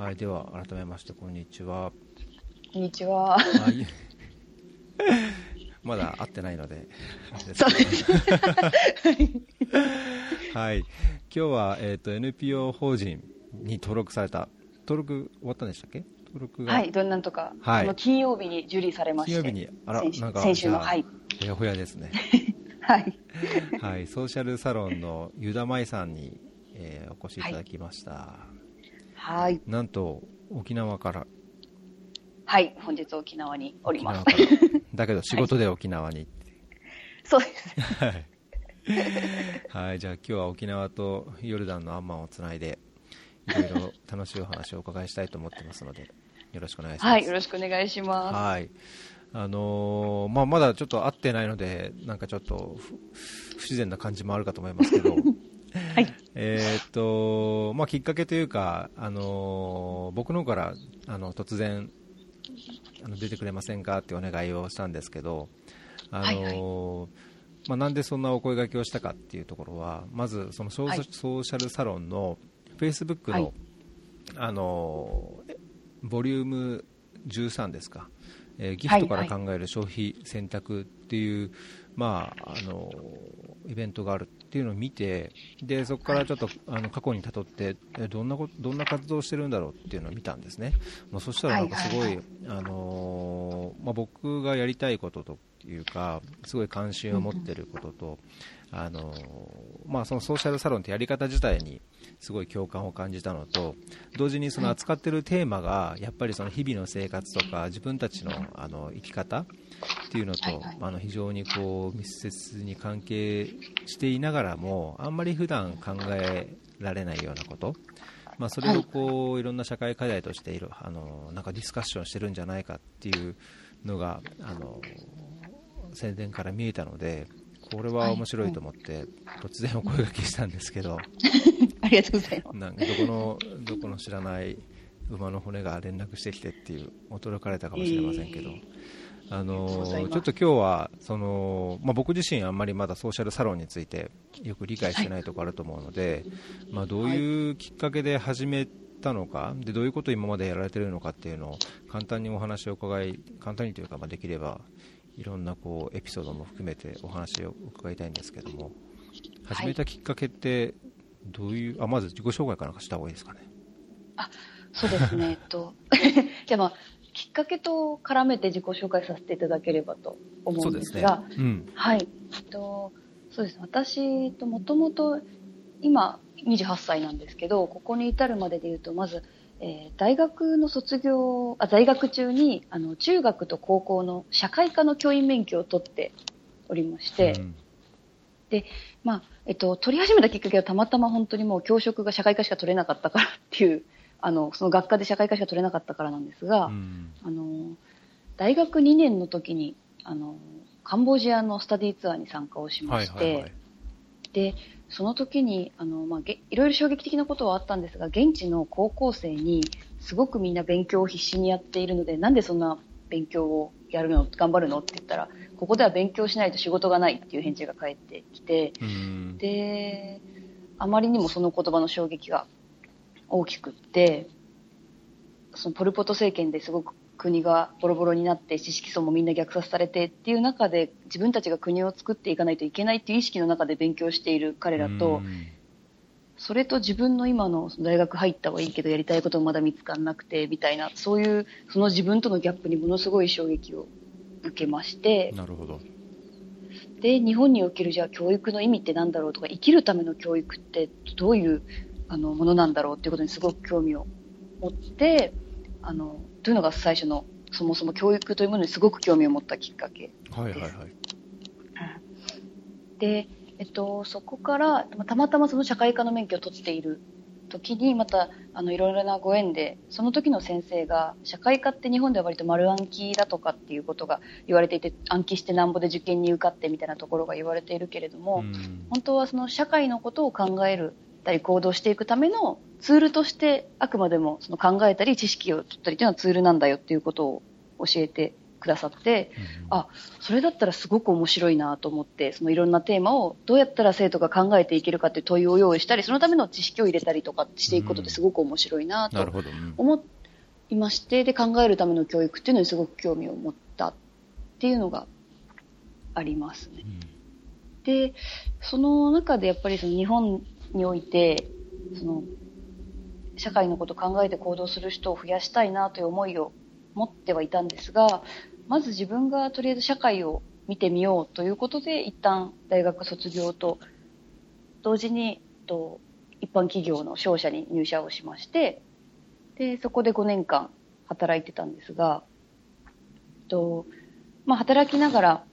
はい、では改めましてこんにちは。こんにちは。はい。まだ会ってないので。そうですはい。今日は、えっ、と、NPO 法人に登録された、登録終わったんでしたっけ？登録が。はい、どんなんとか、はいこの金曜日に受理されまして。金曜日に、あら、なんか、先週の、はい。ほやほやですね。はい。はい。ソーシャルサロンのユダマイさんに、えーお越しいただきました。はい。なんと、沖縄から。はい。本日沖縄におります。だけど 仕事で沖縄に。そうですね。はい。はい、じゃあ今日は沖縄とヨルダンのアンマンをつないで、いろいろ楽しいお話をお伺いしたいと思ってますので、よろしくお願いします。はい。よろしくお願いしまはい。あのーまあ、まだちょっと会ってないので、なんかちょっと不不自然な感じもあるかと思いますけど、す。はい。えーっと、まあ、きっかけというか、あのー僕の方から、あの、突然、あの、出てくれませんかってお願いをしたんですけど、あのまあ、なんでそんなお声掛けをしたかっていうところは、まず、そのソー,、はい。ソーシャルサロンの、フェイスブックの、はい。あのーボリューム13ですか、えーギフトからはい。考える消費選択っていう、まあ、あのイベントがあるっていうのを見てでそこからちょっと、あの過去にたどってえどんなことどんな活動をしてるんだろうっていうのを見たんですね、まあ、そしたらなんかすごい、あのまあ、僕がやりたいことというかすごい関心を持ってることと、あのまあ、そのソーシャルサロンってやり方自体にすごい共感を感じたのと同時にその扱ってるテーマがやっぱりその日々の生活とか自分たちのあの生き方っていうのと、はいはい。あの非常にこう密接に関係していながらもあんまり普段考えられないようなこと、まあ、それをこういろんな社会課題としているあのなんかディスカッションしてるんじゃないかっていうのがあの宣伝から見えたのでこれは面白いと思って、突然お声掛けしたんですけど、ありがとうございます。なんかどこのどこの知らない馬の骨が連絡してきてっていう驚かれたかもしれませんけど、いえいえあのちょっと今日はその、まあ、僕自身あんまりまだソーシャルサロンについてよく理解してないところあると思うので、まあ、どういうきっかけで始めたのかでどういうことを今までやられているのかっていうのを簡単にお話を伺い簡単にというか、まあ、できればいろんなこうエピソードも含めてお話を伺いたいんですけども始めたきっかけってどういう、あまず自己紹介かなんかした方がいいですかね。そうですね。えっと、じゃあまあ、きっかけと絡めて自己紹介させていただければと思うんですが、うんはい。えっと、そうです。私ともともと今28歳なんですけど、ここに至るまでで言うと、まず、えー大学の卒業、あ、在学中に、あの、中学と高校の社会科の教員免許を取っておりまして、うんまあ、えっと、取り始めたきっかけはたまたま本当にもう教職が社会科しか取れなかったからっていう、あの、その学科で社会科しか取れなかったからなんですが、うん。あの、大学2年の時に、あの、カンボジアのスタディツアーに参加をしまはいして、はいはい。で、その時に、あの、まあ、げいろいろ衝撃的なことはあったんですが、現地の高校生に、すごくみんな勉強を必死にやっているので、なんでそんな勉強をやるの、頑張るの？って言ったら、ここでは勉強しないと仕事がないっていう返事が返ってきて、うん。で、あまりにもその言葉の衝撃が大きくって、そのポル・ポト政権ですごく国がボロボロになって知識層もみんな虐殺されてっていう中で自分たちが国を作っていかないといけないっていう意識の中で勉強している彼らと、うんそれと自分の今の大学入ったはいいけどやりたいこともまだ見つからなくてみたいなそういうその自分とのギャップにものすごい衝撃を受けましてなるほど。で日本におけるじゃあ教育の意味って何だろうとか生きるための教育ってどういうあのものなんだろうっていうことにすごく興味を持ってあのというのが最初のそもそも教育というものにすごく興味を持ったきっかけはいはいはい。で、えっと、そこからまあたまたまその社会科の免許を取っている時にまたあのいろいろなご縁でその時の先生が社会科って日本では割と丸暗記だとかっていうことが言われていて暗記してなんぼで受験に受かってみたいなところが言われているけれども、うん。本当はその社会のことを考えるたり行動していくためのツールとしてあくまでもその考えたり知識を取ったりというのはツールなんだよっていうことを教えてくださって、あ、それだったらすごく面白いなと思って、そのいろんなテーマをどうやったら生徒が考えていけるかっていう問いを用意したり、そのための知識を入れたりとかしていくことってすごく面白いなと思いまして、で、考えるための教育っていうのにすごく興味を持ったっていうのがありますね。で、その中でやっぱりその日本において、その、社会のことを考えて行動する人を増やしたいなという思いを持ってはいたんですが、まず自分がとりあえず社会を見てみようということで、一旦大学卒業と同時に、と一般企業の商社に入社をしまして、で、そこで5年間働いてたんですが、とまあ、働きながら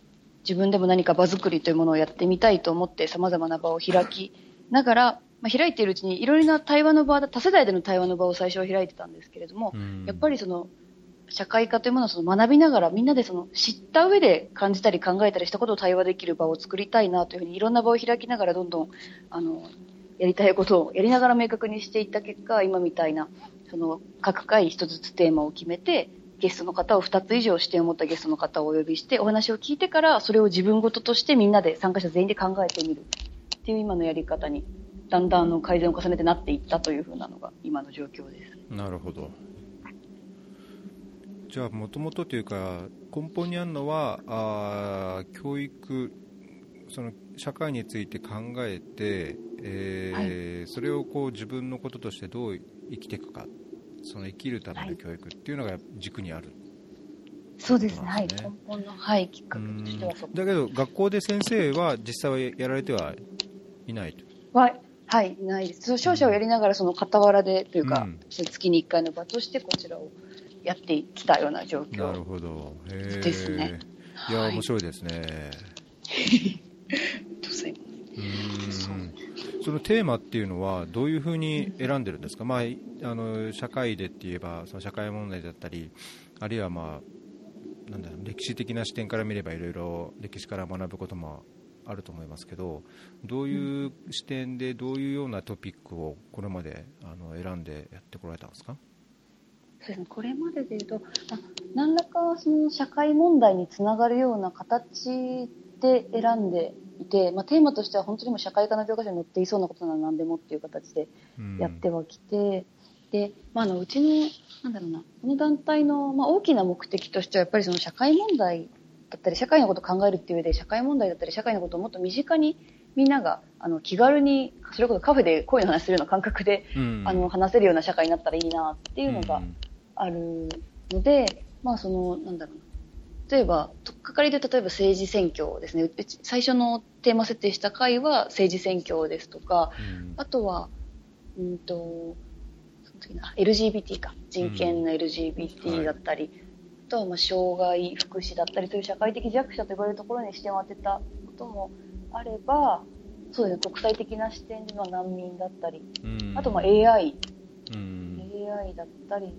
自分でも何か場作りというものをやってみたいと思って様々な場を開きながら、まあ、開いているうちにいろいろな対話の場、多世代での対話の場を最初は開いてたんですけれども、うん。やっぱりその社会科というものをその学びながらみんなでその知った上で感じたり考えたりしたことを対話できる場を作りたいなというふうにいろんな場を開きながらどんどんあのやりたいことをやりながら明確にしていった結果今みたいなその各回一つずつテーマを決めてゲストの方を2つ以上視点を持ったゲストの方をお呼びしてお話を聞いてからそれを自分事としてみんなで参加者全員で考えてみるっていう今のやり方にだんだんあの改善を重ねてなっていったというふうなのが今の状況です。なるほど。じゃあもともとというか根本にあるのはあー教育その社会について考えて、えーそれをこう自分のこととしてどう生きていくか。その生きるための教育っていうのが軸にある、そうです。ね。はい。根本の、はい、きっかうけとしてんはそこだけど学校で先生は実際はやられてはいないと。は、はい、ないです。商社をやりながら、その傍らで、というか、うん。月に1回の場としてこちらをやってきたような状なる況。ほど。ですね。いやはい。面白いですね、そのテーマっていうのはどういうふうに選んでるんですか、まあ、いあの社会でって言えばその社会問題だったりあるいは、まあ、なんだろう歴史的な視点から見ればいろいろ歴史から学ぶこともあると思いますけどどういう視点でどういうようなトピックをこれまであの選んでやってこられたんですか？そうですね、これまでで言うと、あ何らかその社会問題につながるような形で選んでいて、まあ、テーマとしては本当にもう社会科の教科書に載っていそうなことなら何でもっていう形でうん。やってはきて、で、まあ、あのうちの、なんだろうな、この団体の、まあ、大きな目的としては、やっぱりその社会問題だったり、社会のことを考えるっていう上で、社会問題だったり、社会のことをもっと身近にみんながあの気軽に、それこそカフェで恋の話するような感覚で、うんあの話せるような社会になったらいいなっていうのがんあるので、まあその、なんだろうな。例えば、とっかかりで例えば政治選挙ですね。最初のテーマ設定した回は政治選挙ですとか、うんあとは、うんと、その次な LGBT か。人権のはい LGBT だったり、あとはまあ障害福祉だったり、そういう社会的弱者と呼ばれるところに視点を当てたこともあれば、そうですね、国際的な視点での難民だったり、うん。あとまあ AI、うん、AI だったり、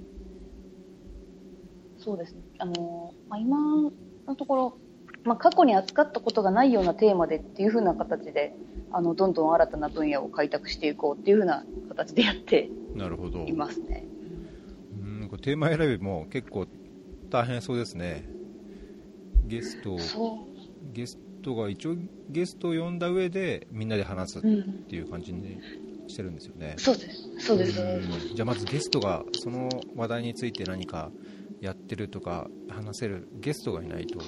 そうですね、あの、まあ、今のところ、まあ、過去に扱ったことがないようなテーマでっていう風な形で、あの、どんどん新たな分野を開拓していこうっていう風な形でやってなるほど。いますね。うんこれテーマ選びも結構大変そうですねゲスト。ゲストが一応ゲストを呼んだ上でみんなで話すっうん。ていう感じにしてるんですよね、そうです。そうです。そうですうんじゃあまずゲストがその話題について何かやってるとか話せるゲストがいないと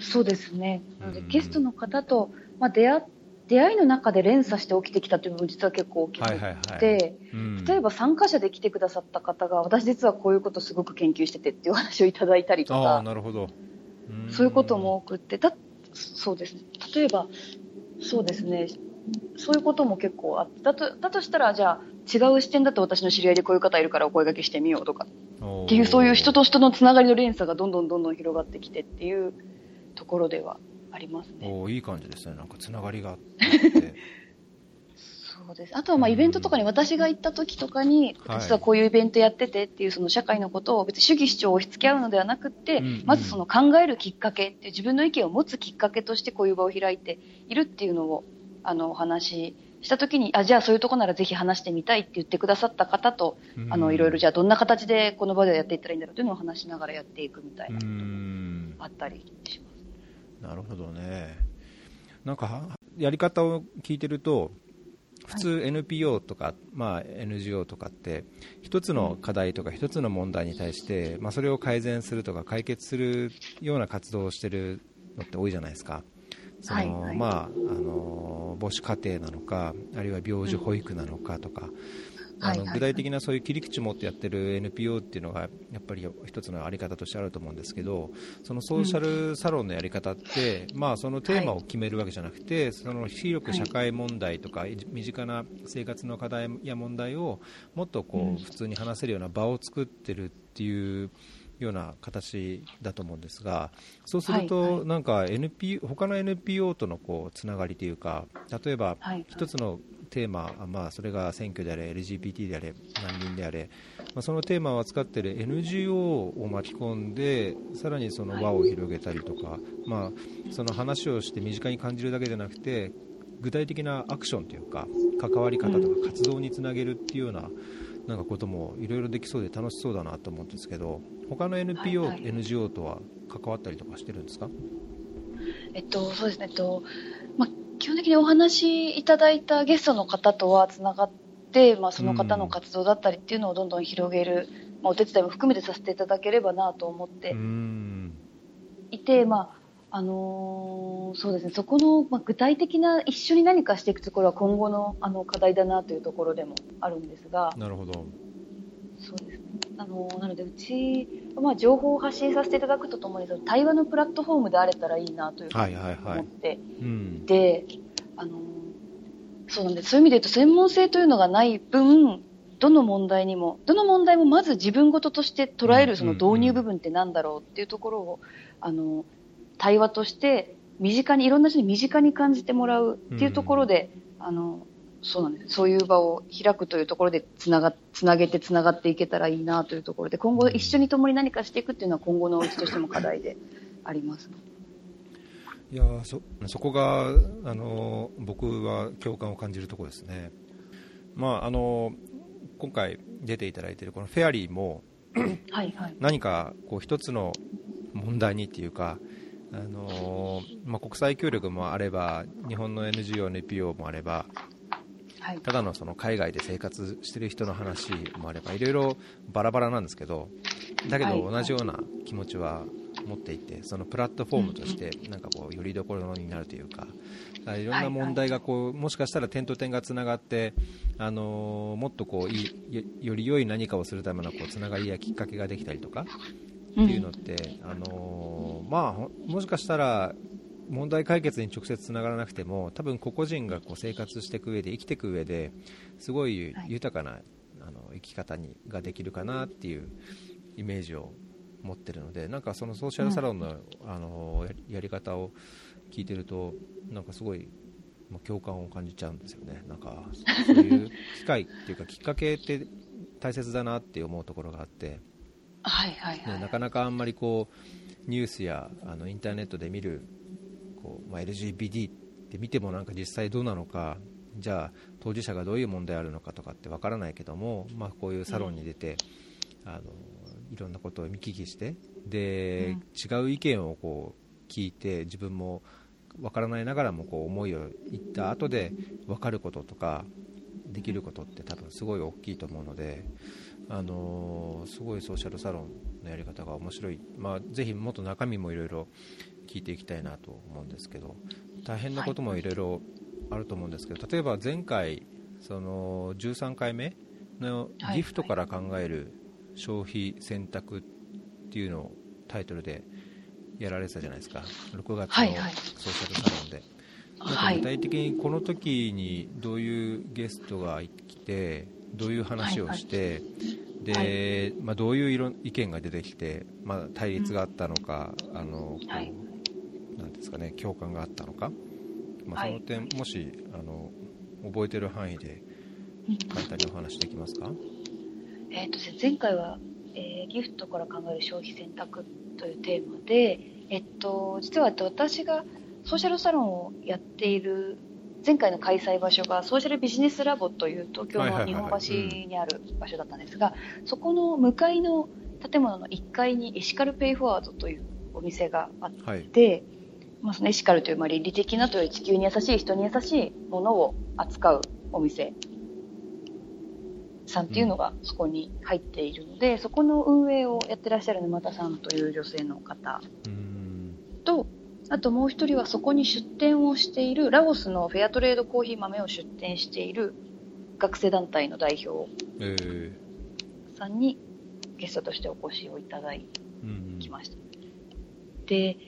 そうですね。うんゲストの方と、まあ、出会、出会いの中で連鎖して起きてきたという部分実は結構大きくて、はいはいはい。うん。例えば参加者で来てくださった方が、私実はこういうことすごく研究しててっていうお話をいただいたりとか、なるほど。ん。そういうことも多くって、だそうですね。例えば、そうですね。そういうことも結構あって、だと、だとしたら、じゃあ、違う視点だと私の知り合いでこういう方いるからお声掛けしてみようとか、っっていう、そういう人と人のつながりの連鎖がどんどんどんどん広がってきてっていうところではありますね。おーいい感じですね。なんかつながりがあって。そうです。あとは、まあ、イベントとかに私が行った時とかに、はい。実はこういうイベントやっててっていう、その社会のことを別に主義主張を押し付け合うのではなくって、うんうんまずその考えるきっかけって自分の意見を持つきっかけとしてこういう場を開いているっていうのを、あの、お話ししたときに、あ、じゃあそういうとこならぜひ話してみたいって言ってくださった方と、うん。あの、いろいろじゃあどんな形でこの場ではやっていったらいいんだろうというのを話しながらやっていくみたいうな、ん。あったりします。なるほどね。なんかはやり方を聞いてると普通 NPO とか、まあ、NGO とかって一つの課題とか一つの問題に対して、まあ、それを改善するとか解決するような活動をしてるのって多いじゃないですか。その、はいはい。まあ、あの母子家庭なのかあるいは病児保育なのかとか、あはいはいはい。の具体的なそういう切り口持ってやってる NPO っていうのがやっぱり一つのあり方としてあると思うんですけどそのソーシャルサロンのやり方って、まあ、そのテーマを決めるわけじゃなくて、その広く社会問題とか、身近な生活の課題や問題をもっとこうん。う普通に話せるような場を作ってるっていうような形だと思うんですがそうすると、なんか NPO 他の NPO とのこうつながりというか例えばはい一つのテーマ、まあ、それが選挙であれ LGBT であれ難民であれ、まあ、そのテーマを扱っている NGO を巻き込んでさらにその輪を広げたりとか、まあ、その話をして身近に感じるだけじゃなくて具体的なアクションというか関わり方とか活動につなげるっていうようななんかこともいろいろできそうで楽しそうだなと思うんですけど他の NPO、はいはい。NGO とは関わったりとかしてるんですか？えっと、そうですね、えっと、まあ、基本的にお話しいただいたゲストの方とはつながって、まあ、その方の活動だったりっていうのをどんどん広げる、まあ、お手伝いも含めてさせていただければなと思ってん。いて、まあ、あのーそうですね、そこの、まあ、具体的な一緒に何かしていくところは今後のあの課題だなというところでもあるんですが、なるほど。あのなのでうち、まあ、情報を発信させていただくとともにその対話のプラットフォームであれたらいいなというふうに思ってうん。で、あのそうなんです。そういう意味で言うと専門性というのがない分どの問題にもどの問題もまず自分事として捉えるその導入部分ってなんだろうっていうところを、あの対話として身近にいろんな人に身近に感じてもらうっていうところで、あのそうなんです。そういう場を開くというところでつながつなげてつながっていけたらいいなというところで今後一緒に共に何かしていくっていうのは今後のうちとしても課題であります。いやーそそこが、あのー僕は共感を感じるところですね、まああのー今回出ていただいているこのフェアリーも はいはい。何かこう一つの問題にっていうか、あのーまあ、国際協力もあれば日本の NGO、NPO もあればはい。ただのその海外で生活してる人の話もあればいろいろバラバラなんですけどだけどはい。同じような気持ちは持っていてそのプラットフォームとしてなんかこうよりどころになるというかい。ろんな問題がこうもしかしたら点と点がつながってあのーもっとこういいよより良い何かをするためのこうつながりやきっかけができたりとかっていうのって、あのーまあ、ほもしかしたら問題解決に直接つながらなくても多分個々人がこう生活していく上で生きていく上ですごいはい豊かな、あの生き方にができるかなっていうイメージを持ってるのでなんかそのソーシャルサロンの,、あのやりやり方を聞いてるとなんかすごいまあ共感を感じちゃうんですよねなんかそういう機会っていうか きっかけって大切だなって思うところがあって。はいはいはい。ね、なかなかあんまりこうニュースやあのインターネットで見るこう、まあ、LGBT って見てもなんか実際どうなのかじゃあ当事者がどういう問題あるのかとかってわからないけども、まあ、こういうサロンに出て、あのいろんなことを見聞きしてで、違う意見をこう聞いて自分もわからないながらもこう思いを言った後で分かることとかできることって多分すごい大きいと思うので、あのーすごいソーシャルサロンのやり方が面白い、まあ、ぜひもっと中身もいろいろ聞いていきたいなと思うんですけど大変なこともいろいろあると思うんですけど、例えば前回その13回目のはい。ギフトから考える消費選択っていうのをタイトルでやられてたじゃないですか。6月のはいはい。ソーシャルサロンで。なんかはい具体的にこの時にどういうゲストが来てどういう話をして、でまあ、どういういろ意見が出てきて、まあ、対立があったのか、あのこうはいなんですかね共感があったのか、まあ、はい。その点、もしあの覚えてる範囲でうん。簡単にお話できますか？えー、と前回は、えーギフトから考える消費選択というテーマで、えっと、実はえっと私がソーシャルサロンをやっている前回の開催場所がソーシャルビジネスラボという東京はいはいのはい。日本橋にある場所だったんですが、そこの向かいの建物の1階にエシカルペイフォワードというお店があっはい。て、まあ、そのエシカルというまあ倫理的なというより地球に優しい人に優しいものを扱うお店さんっていうのがそこに入っているので、そこの運営をやってらっしゃる沼田さんという女性の方うん。と、あともう一人はそこに出店をしている、ラオスのフェアトレードコーヒー豆を出店している学生団体の代表えー。さんにゲストとしてお越しをいただうん。きました。で、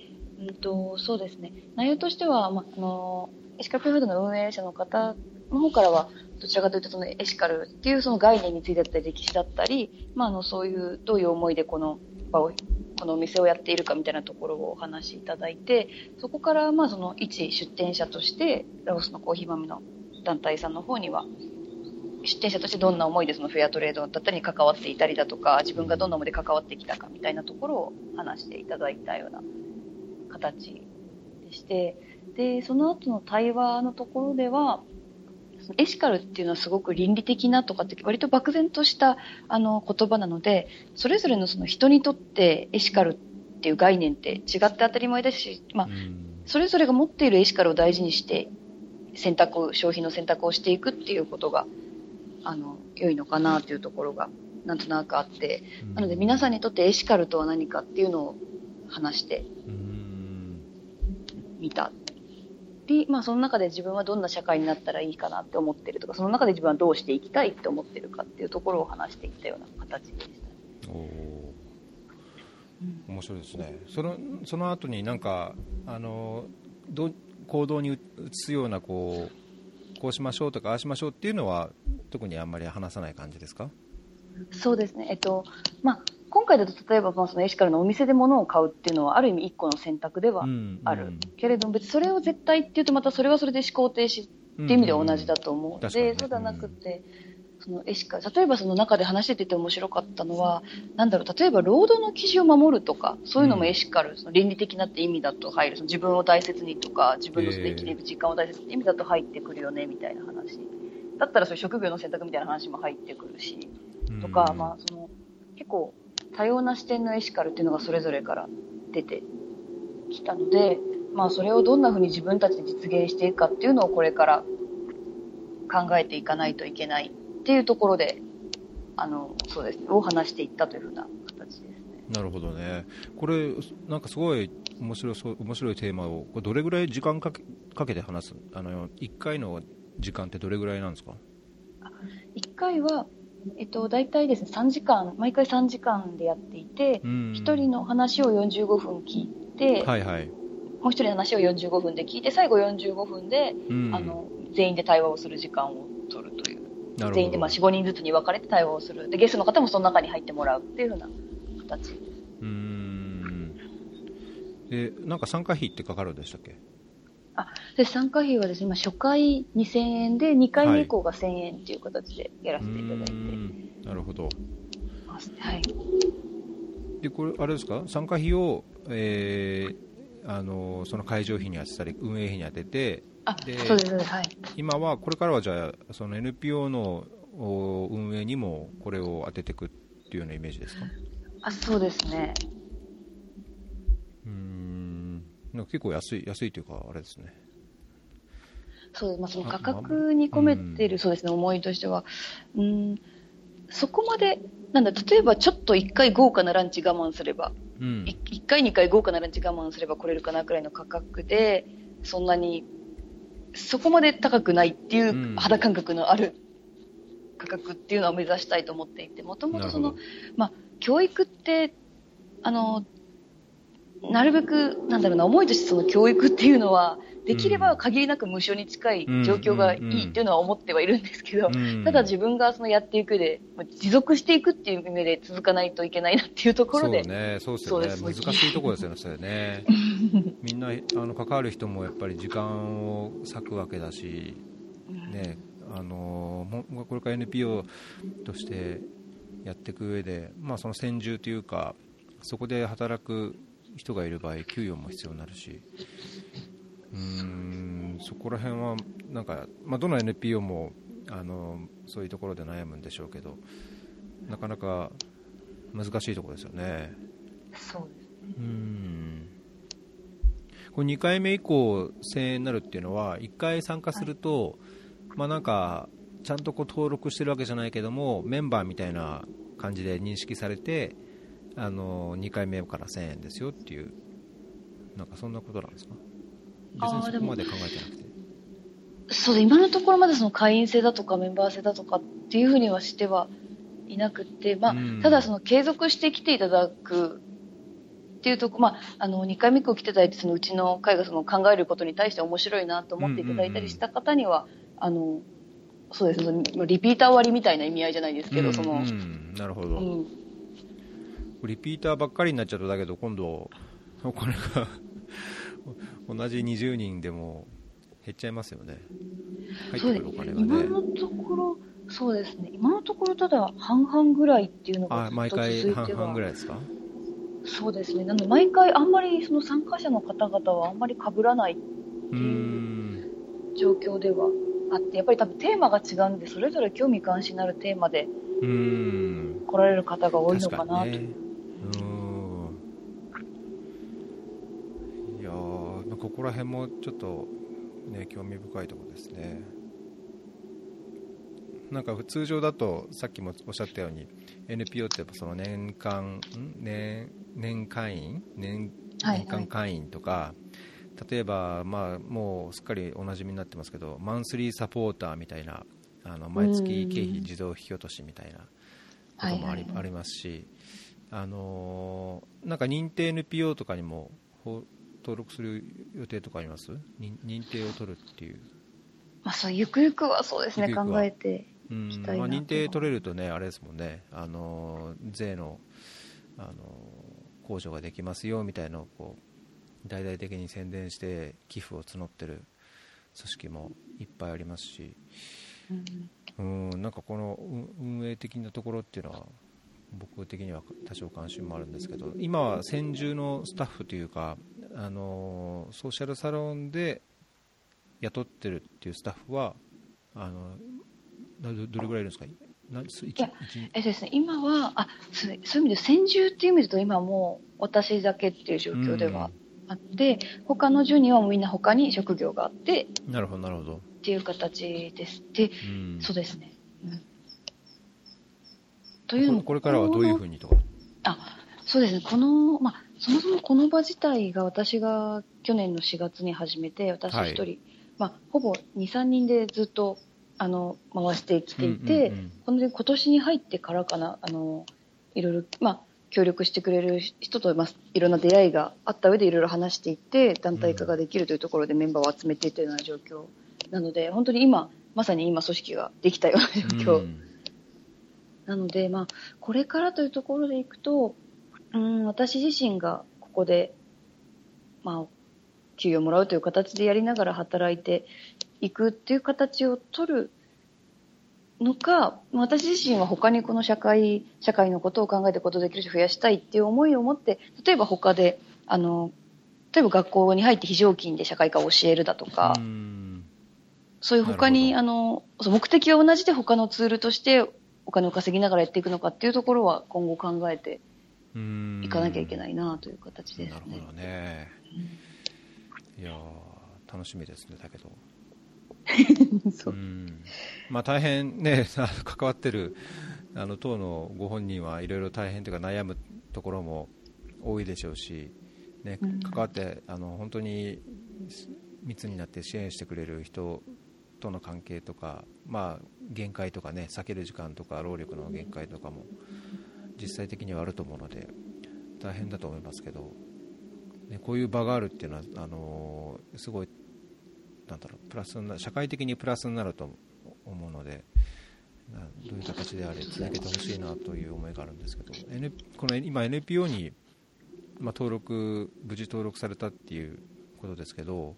うんと、そうですね。内容としては、まあ、あの、エシカルフードの運営者の方の方からは、どちらかというと、そのエシカルっていうその概念についてだったり、歴史だったり、まあ、あの、そういう、どういう思いでこの場を、このお店をやっているかみたいなところをお話しいただいて、そこから、まあ、その、一出店者として、ラオスのコーヒー豆の団体さんの方には、出店者としてどんな思いでそのフェアトレードだったりに関わっていたりだとか、自分がどんな思いで関わってきたかみたいなところを話していただいたような形でして、で、その後の対話のところでは、エシカルっていうのはすごく倫理的なとかって割と漠然としたあの言葉なので、それぞれのその人にとってエシカルっていう概念って違って当たり前だし、まあ、うん。それぞれが持っているエシカルを大事にして選択を消費の選択をしていくっていうことがあの良いのかなというところがなんとなくあって。なので皆さんにとってエシカルとは何かっていうのを話して。うん。みたで、まあ、その中で自分はどんな社会になったらいいかなって思ってるとかその中で自分はどうしていきたいって思ってるかっていうところを話していったような形でした。お。面白いですね。そのその後になんかあのどう行動に移すようなこうこうしましょうとかああしましょうっていうのは特にあんまり話さない感じですか？そうですね。えっと、まあ、今回だと例えば、まあ、そのエシカルのお店で物を買うっていうのは、ある意味一個の選択ではうんある。けれども、別にそれを絶対っていうと、またそれはそれで思考停止っていう意味では同じだと思うので、そうではなくて、そのエシカル、例えばその中で話してて面白かったのは、なんだろう、例えば労働の基準を守るとか、そういうのもエシカル、その倫理的なって意味だと入る、その自分を大切にとか、自分のできる時間を大切にって意味だと入ってくるよね、みたいな話。だったらそういう職業の選択みたいな話も入ってくるし、とか、まあ、その結構多様な視点のエシカルっていうのがそれぞれから出てきたので、まあ、それをどんな風に自分たちで実現していくかっていうのをこれから考えていかないといけないっていうところで、あの、そうですね、を話していったという風な形ですね。なるほどね。これなんかすごい面白そう面白いテーマをこれどれぐらい時間かけかけて話すあの一回の時間ってどれぐらいなんですか？1回は、えっと、大体ですね、3時間、毎回3時間でやっていて、うん1人の話を45分聞いて、はいはい。もう1人の話を45分で聞いて、最後45分で、うんあの全員で対話をする時間を取るという、全員でまあ4、5人ずつに分かれて対話をする、でゲストの方もその中に入ってもらうっていうような形。うーん。でなんか参加費ってかかるんでしたっけ？あで参加費はですね、今初回2000円で、2回目以降が1000円っていう形でやらせていただいてうーんなるほど。はい。でこれあれですか？参加費を、えーあのその会場費に当てたり運営費に当ててあ、でそうです。はい。今はこれからはじゃあその NPO のお運営にもこれを当てていくっていうようなイメージですか？あ、そうですね。なんか結構安い安いというかあれですね。そう。まあ、そのあ価格に込めてる、うん。そうですね、思いとしては、うん、そこまで、なんだ、例えばちょっと1回豪華なランチ我慢すれば、うん。い1回2回豪華なランチ我慢すれば来れるかなくらいの価格で、そんなに、そこまで高くないっていう肌感覚のある価格っていうのを目指したいと思っていて、もともとそのまあ、教育って、あの、なるべく、なんだろうな、思いとしてその教育っていうのは、できれば限りなく無償に近い状況がいいっていうのは思ってはいるんですけど、うん。ただ自分がそのやっていくで、まあ持続していくっていう意味で続かないといけないなっていうところで、そうね。そうですよね。そうです。難しいところですよねそれね。みんなあの関わる人もやっぱり時間を割くわけだしね、あのもこれから NPO としてやっていく上で、まあ、その先住というかそこで働く人がいる場合給与も必要になるし。うーんそこら辺はなんか、まあ、どの NPO もあのそういうところで悩むんでしょうけどなかなか難しいところですよね。そうですうん。これ2回目以降1000円になるっていうのは1回参加すると、まあ、なんかちゃんとこう登録してるわけじゃないけどもメンバーみたいな感じで認識されてあの2回目から1000円ですよっていうなんかそんなことなんですか？別にそこまで考えてなくて。そうで今のところまでその会員制だとかメンバー制だとかっていうふうにはしてはいなくて、まあうん、ただその継続して来ていただくっていうとこ、まあ、あの2回目以降来ていただいてそのうちの会がその考えることに対して面白いなと思っていただいたりした方には、あのそうです。ねそのリピーター割みたいな意味合いじゃないですけど、うんその、うんなるほど、うんリピーターばっかりになっちゃうとだけど今度お金が同じ20人でも減っちゃいますよね。入ってくるお金がね。今のところそうですね。今のところただ半々ぐらいっていうのがあずっと続毎回いて半々はぐらいですか？そうですね。なので毎回あんまりその参加者の方々はあんまり被らないうーん。状況ではあってやっぱり多分テーマが違うんでそれぞれ興味関心のあるテーマで来られる方が多いのかなと、確かにねうーんいやーまあここら辺もちょっとね興味深いところですね。なんか通常だとさっきもおっしゃったように NPO ってやっぱその年間ん？年年会員？年はい年間会員とか、例えば、まあ、もうすっかりおなじみになってますけどマンスリーサポーターみたいなあの毎月経費自動引き落としみたいなこともあり,、はいはいはい。ありますし、あのーなんか認定 NPO とかにもほ登録する予定とかあります？認認定を取るっていう、まあ、そうゆくゆくはそうですねゆくゆくは。考えてうんきたいなとまあ、認定取れるとねあれですもんね、あのー税の、あのー控除ができますよみたいなのをこう大々的に宣伝して寄付を募ってる組織もいっぱいありますし、うん。うんなんかこの運運営的なところっていうのは僕的には多少関心もあるんですけど今は専従のスタッフというかあのソーシャルサロンで雇ってるっていうスタッフはあのなどどれぐらいいるんですか？なす一いや一えですね、今はあそういう意味で専従っていう意味だと今はもう私だけっていう状況ではあって、他の10人はもうみんな他に職業があってなるほどなるほど、っていう形です。で、うん、そうですね、うん、というのもここれからはどういうふうにとか。あそうですね、この、まあ、そもそもこの場自体が私が去年の4月に始めて、私一人、はい。まあ、ほぼ2、3人でずっとあの回してきていて、うんうんうん。今年に入ってからかな、あのいろいろ、まあ、協力してくれる人と、まあ、いろんな出会いがあった上でいろいろ話していって、団体化ができるというところでメンバーを集めていっているような状況なので、本当に今、まさに今、組織ができたような状況。うんなので、まあ、これからというところでいくと、うん、私自身がここで、まあ、給与をもらうという形でやりながら働いていくっていう形を取るのか、私自身は他にこの社会、社会のことを考えてことできる人を増やしたいっていう思いを持って、例えば他で、あの、例えば学校に入って非常勤で社会科を教えるだとか、うん。そういう他に、なあの、目的は同じで他のツールとしてお金を稼ぎながらやっていくのかっていうところは今後考えてうん。いかなきゃいけないなという形ですね。なるほどね、いやー楽しみですね、だけど、そう。うん。まあ、大変ね、関わってるあの党のご本人はいろいろ大変というか悩むところも多いでしょうし、ねうん。関わってあの本当に密になって支援してくれる人との関係とか、まあ、限界とかね、避ける時間とか労力の限界とかも実際的にはあると思うので大変だと思いますけど、ね、こういう場があるっていうのはあのすごいなんだろうプラス社会的にプラスになると思うのでなどういう形であれ続けてほしいなという思いがあるんですけど、N、この今 NPO に、まあ、登録無事登録されたっていうことですけど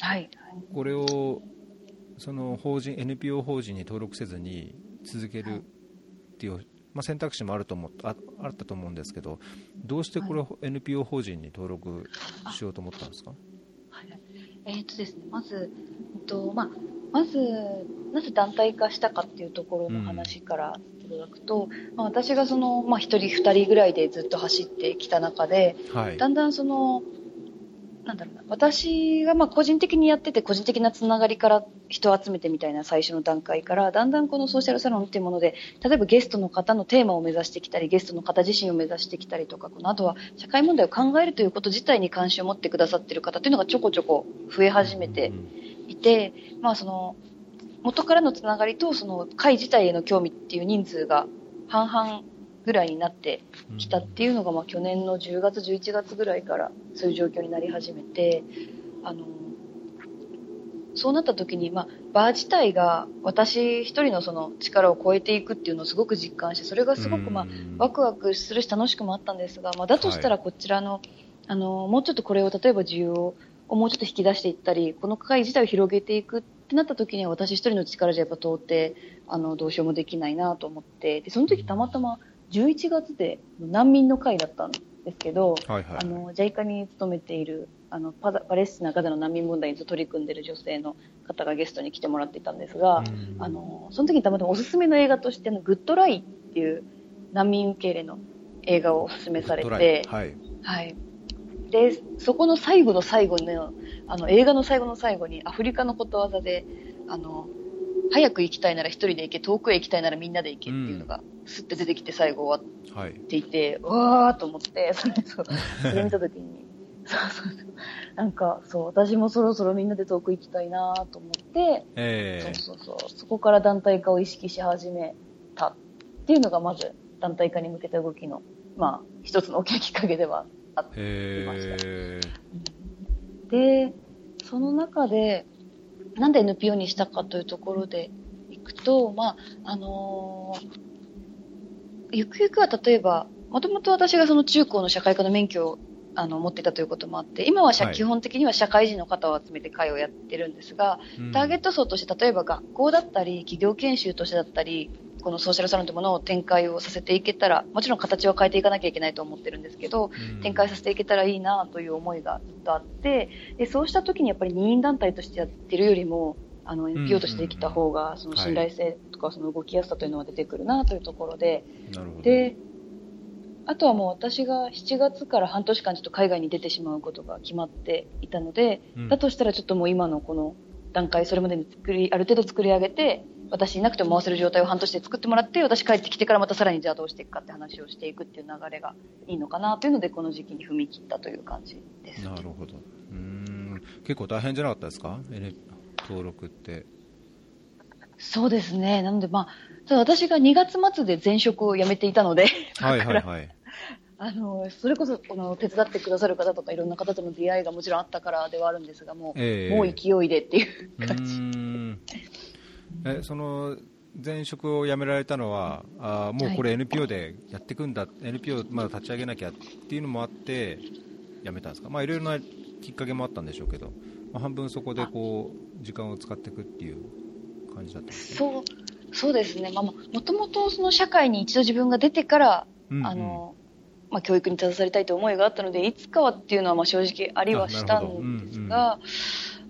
はい。これをその法人 NPO 法人に登録せずに続けるっていう、まあ、選択肢もあると思っああったと思うんですけどどうしてこれを NPO 法人に登録しようと思ったんですか、はい。えーっとですね、まず、えっとまあ、まず、なぜ団体化したかっていうところの話からいただくと、まあ、私がその、まあ、1人、2人ぐらいでずっと走ってきた中で、はい。だんだんその、なんだろうな、私がまあ個人的にやってて、個人的なつながりから人を集めてみたいな最初の段階から、だんだんこのソーシャルサロンっていうもので、例えばゲストの方のテーマを目指してきたり、ゲストの方自身を目指してきたりとか、この後は社会問題を考えるということ自体に関心を持ってくださっている方っていうのがちょこちょこ増え始めていて、まあその、元からのつながりとその会自体への興味っていう人数が半々ぐらいになってきたっていうのが、まあ、去年の10月、11月ぐらいからそういう状況になり始めて、あの、そうなった時に、まあ、バー自体が私一人のその力を超えていくっていうのをすごく実感して、それがすごく、まあ、ワクワクするし楽しくもあったんですが、まあ、だとしたらこちらの、あの、もうちょっとこれを例えば需要をもうちょっと引き出していったり、この会自体を広げていくってなった時には私一人の力じゃやっぱ到底、あの、どうしようもできないなと思って、で、その時たまたま11月で難民の会だったんですけど、はいはい。あの、JICA に勤めている、あの、パザパレスチナ、ガザの難民問題に取り組んでいる女性の方がゲストに来てもらっていたんですが、うんあの、その時にたまたまおすすめの映画として、あの、グッドライっていう難民受け入れの映画をおすすめされて、はい。はい。で、そこの最後の最後の、あの、映画の最後の最後にアフリカのことわざで、あの、早く行きたいなら一人で行け、遠くへ行きたいならみんなで行けっていうのが、スッて出てきて最後終わはい。っていて、うわーと思って、それ、そう、それ見たときに、そうそうそう。なんか、そう、私もそろそろみんなで遠く行きたいなと思って、ええそうそうそう。そこから団体化を意識し始めたっていうのが、まず団体化に向けた動きの、まあ、一つの大きなきっかけではあって。へえ。で、その中で、なんで NPO にしたかというところでいくと、まあ、あのーゆくゆくは例えば、もともと私がその中高の社会科の免許をあの持っていたということもあって、今は社、はい。基本的には社会人の方を集めて会をやってるんですが、ターゲット層として例えば学校だったり、企業研修としてだったり、このソーシャルサロンというものを展開をさせていけたら、もちろん形を変えていかなきゃいけないと思ってるんですけど、展開させていけたらいいなという思いがずっとあって、でそうした時にやっぱり任意団体としてやってるよりも、あの、NPO としてできた方が、その信頼性とかその動きやすさというのは出てくるなというところで、なるほど。で、あとはもう私が7月から半年間ちょっと海外に出てしまうことが決まっていたので、うんだとしたらちょっともう今のこの段階、それまでに作り、ある程度作り上げて、私いなくても回せる状態を半年で作ってもらって、私帰ってきてからまたさらにじゃあどうしていくかって話をしていくっていう流れがいいのかなというので、この時期に踏み切ったという感じです。なるほど。うーん。結構大変じゃなかったですか？登録って。そうですね。なのでまあ、ただ私が2月末で前職を辞めていたので、はいはいはい。あの、それこそ、この、手伝ってくださる方とか、いろんな方との出会いがもちろんあったからではあるんですが、もう、ええもう勢いでっていうう感じ。え、その、前職を辞められたのは、あーもうこれ NPO でやっていくんだ、NPO まだ立ち上げなきゃっていうのもあって、辞めたんですか？まあいろいろなきっかけもあったんでしょうけど、まあ、半分そこでこう、時間を使っていくっていう感じだったんですかそう、そうですね。まあ、もともとその社会に一度自分が出てから、うんうんあの、まあ、教育に携わりたいという思いがあったので、いつかはっていうのは、まあ、正直ありはしたんですが、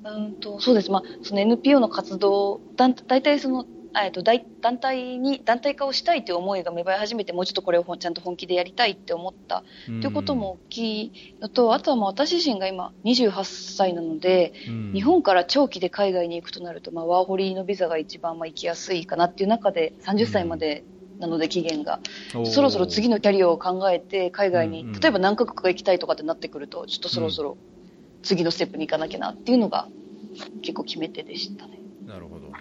うんと、そうです。まあ、その NPO の活動、だん大体その、えっと、大団体に、団体化をしたいという思いが芽生え始めて、もうちょっとこれをちゃんと本気でやりたいって思った。うん。ということも大きいのと、あとはまあ私自身が今28歳なので、うん。日本から長期で海外に行くとなると、まあ、ワーホリのビザが一番まあ行きやすいかなっていう中で、30歳までなので期限が、そろそろ次のキャリアを考えて海外に、例えば何カ国か行きたいとかってなってくると、ちょっとそろそろ次のステップに行かなきゃなっていうのが結構決め手でしたね。なるほど。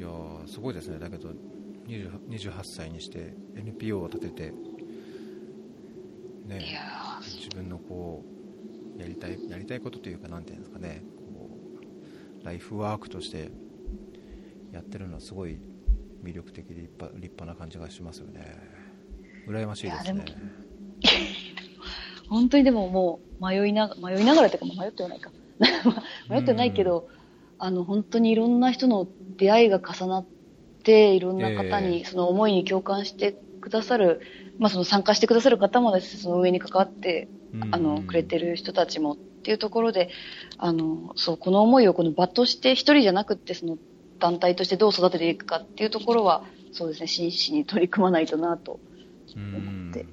いやーすごいですね。だけど、20 28歳にして NPO を立てて、ね自分のこう、やりたい、やりたいことというか、なんていうんですかね、こう、ライフワークとしてやってるのはすごい魅力的で立派立派な感じがしますよね。羨ましいですね。本当にでももう迷いな迷いながらというか、まあ迷ってはないか。迷ってはないけど、あの、本当にいろんな人の出会いが重なって、いろんな方えにその思いに共感してくださる、まあその参加してくださる方もですしその上に関わってあのくれてる人たちもっていうところであのそうこの思いをこの場として一人じゃなくてその団体としてどう育てていくかっていうところはそうですね真摯に取り組まないとなと思って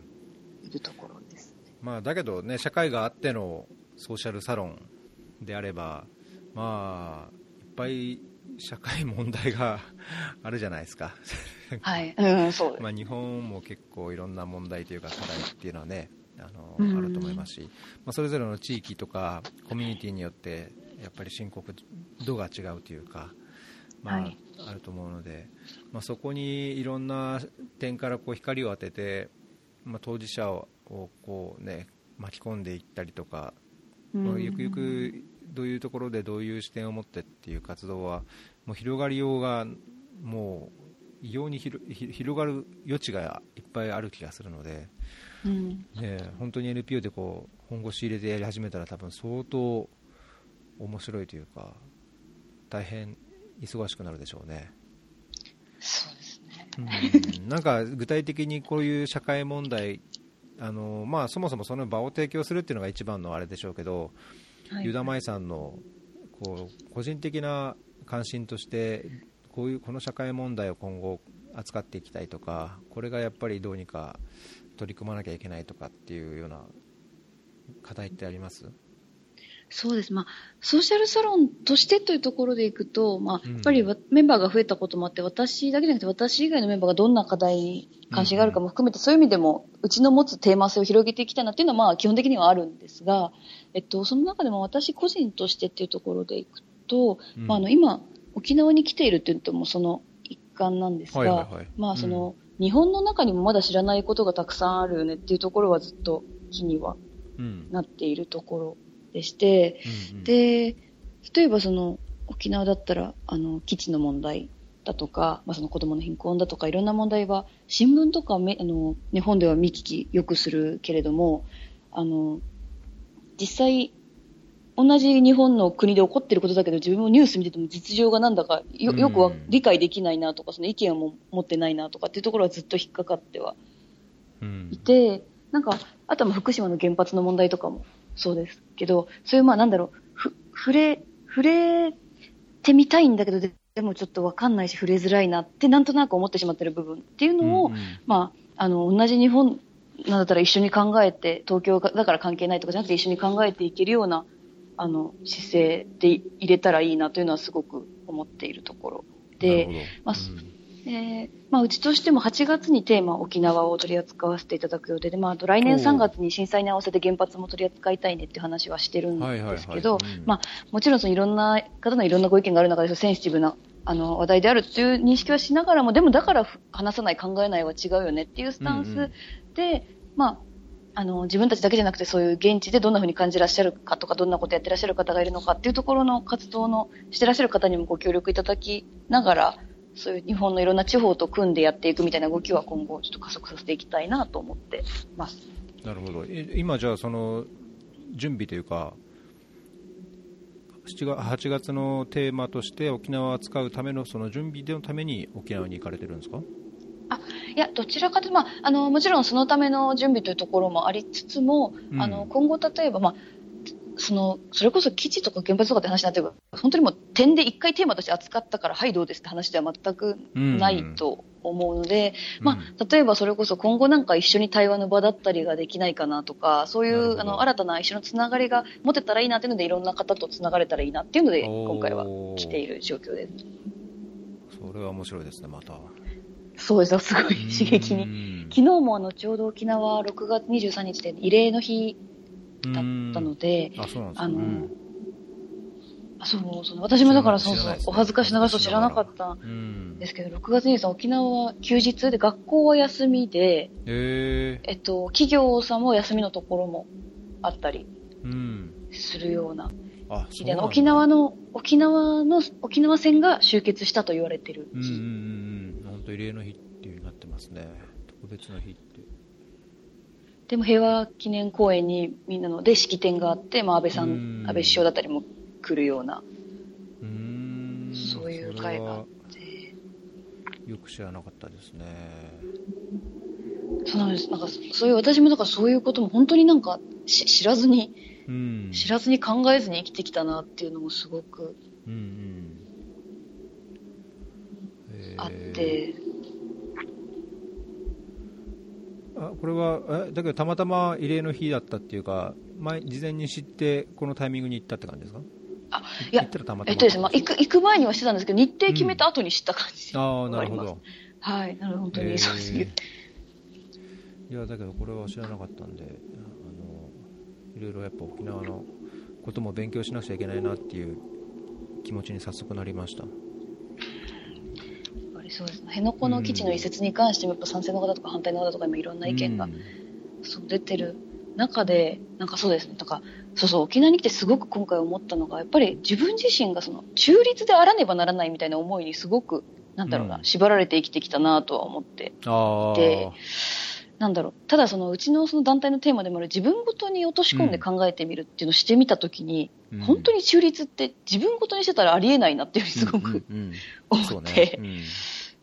いるところです、ね、まあ、だけどね社会があってのソーシャルサロンであればまあぱい社会問題が あるじゃないですか。はい、うん、そう。まあ日本も結構いろんな問題というか課題っていうのはねあの、うん、あると思いますし、まあ、それぞれの地域とかコミュニティによってやっぱり深刻度が違うというか、まあ、はい、あると思うので、まあ、そこにいろんな点からこう光を当てて、まあ、当事者をこう、ね、巻き込んでいったりとか、まあ、ゆくゆくどういうところでどういう視点を持ってっていう活動はもう広がりようがもう異様に広がる余地がいっぱいある気がするので、うん、ね、本当に NPO でこう本腰入れてやり始めたら多分相当面白いというか大変忙しくなるでしょうね。そうですね、うん、なんか具体的にこういう社会問題あの、まあ、そもそもその場を提供するっていうのが一番のあれでしょうけど、湯田、舞さんのこう個人的な関心としてこういうこの社会問題を今後扱っていきたいとかこれがやっぱりどうにか取り組まなきゃいけないとかっていうような課題ってあります？そうです、まあ、ソーシャルサロンとしてというところでいくと、まあ、やっぱりメンバーが増えたこともあって、私だけじゃなくて、私以外のメンバーがどんな課題に関心があるかも含めて、そういう意味でも、うちの持つテーマ性を広げていきたいなっていうのは、まあ、基本的にはあるんですが、えっと、その中でも私個人としてっていうところでいくと、うん、まあ、あの今、沖縄に来ているっていうともその一環なんですが、はいはいはい、まあその、うん、日本の中にもまだ知らないことがたくさんあるよねっていうところはずっと気にはなっているところでして、うんうん、で、例えばその沖縄だったらあの基地の問題だとか、まあ、その子供の貧困だとかいろんな問題は新聞とかめあの日本では見聞きよくするけれどもあの実際同じ日本の国で起こってることだけど、自分もニュース見てても実情がなんだかよよくは理解できないなとか、その意見を持ってないなとかっていうところはずっと引っかかってはいて、うん、なんか、あとは福島の原発の問題とかもそうですけど、そういうまあなんだろう、ふ、触れ、触れてみたいんだけど、でもちょっとわかんないし触れづらいなってなんとなく思ってしまってる部分っていうのを、うんうん、まあ、あの、同じ日本なんだったら一緒に考えて、東京だから関係ないとかじゃなくて一緒に考えていけるようなあの、姿勢で入れたらいいなというのはすごく思っているところで、まあ、うん、えー、まあ、うちとしても8月にテーマ沖縄を取り扱わせていただく予定で、まあ、あと来年3月に震災に合わせて原発も取り扱いたいねっていう話はしてるんですけど、まあ、もちろんそのいろんな方のいろんなご意見がある中でセンシティブなあの話題であるという認識はしながらも、でもだから話さない、考えないは違うよねっていうスタンスで、うんうん、まあ、あの、自分たちだけじゃなくてそういう現地でどんな風に感じらっしゃるかとか、どんなことやってらっしゃる方がいるのかっていうところの活動のしてらっしゃる方にもご協力いただきながら、そういう日本のいろんな地方と組んでやっていくみたいな動きは今後ちょっと加速させていきたいなと思ってます。なるほど。今じゃあその準備というか、7月 ,8 月のテーマとして沖縄を扱うためのその準備のために沖縄に行かれてるんですか？あいや、どちらかというと、まあ、あの、もちろんそのための準備というところもありつつも、うん、あの、今後例えば、まあ、その、それこそ基地とか原発とかって話になってる本当にもう点で一回テーマとして扱ったから、はい、どうですって話では全くないと思うので、うん、まあ、例えばそれこそ今後なんか一緒に対話の場だったりができないかなとか、そういう、あの、新たな一緒のつながりが持てたらいいなっていうので、いろんな方とつながれたらいいなっていうので、今回は来ている状況です。それは面白いですね、また。そうですすごい刺激に。昨日もあの、ちょうど沖縄6月23日で慰霊の日だったので、あ、そうなんですか、あそうそう私もだからそうそう、ね、お恥ずかしながらそう知らなかったんですけど、6月23日沖縄は休日で学校は休みで、えっと、企業さんも休みのところもあったりするような日で、沖縄の、沖縄の、沖縄戦が終結したと言われてる日。当慰霊の日っていうになってますね。特別な日。でも平和記念公園にみんなので式典があって、まあ、安倍さん、ん安倍首相だったりも来るような、うんそういう会があって。よく知らなかったですね。そうなんです。なんか、そういう、私もだからそういうことも本当になんか、し知らずに、うん。知らずに考えずに生きてきたなっていうのもすごくうんうん。えーあこれはえだけどたまたま異例の日だったっていうか前事前に知ってこのタイミングに行ったって感じですか？あ、いやたまたま。えっとですね、まあ、行く、行く前にはしてたんですけど、日程決めた後に知った感じ。ああなるほど。はい、なるほど、本当に、そうですね。いやだけどこれは知らなかったんであのいろいろやっぱ沖縄のことも勉強しなくちゃいけないなっていう気持ちに早速なりましたりそうですね。辺野古の基地の移設に関しても、やっぱ賛成の方とか反対の方とか、今いろんな意見が、うん。そう出てる中で、なんかそうですね、とか、そうそう、沖縄に来てすごく今回思ったのが、やっぱり自分自身がその中立であらねばならないみたいな思いにすごく、なんだろうな、うん。縛られて生きてきたなとは思って。ああでなんだろう、ただそのうちのその団体のテーマでもある自分ごとに落とし込んで考えてみるっていうのをしてみたときに、うん。本当に中立って自分ごとにしてたらありえないなっていうふうにすごく思って、ね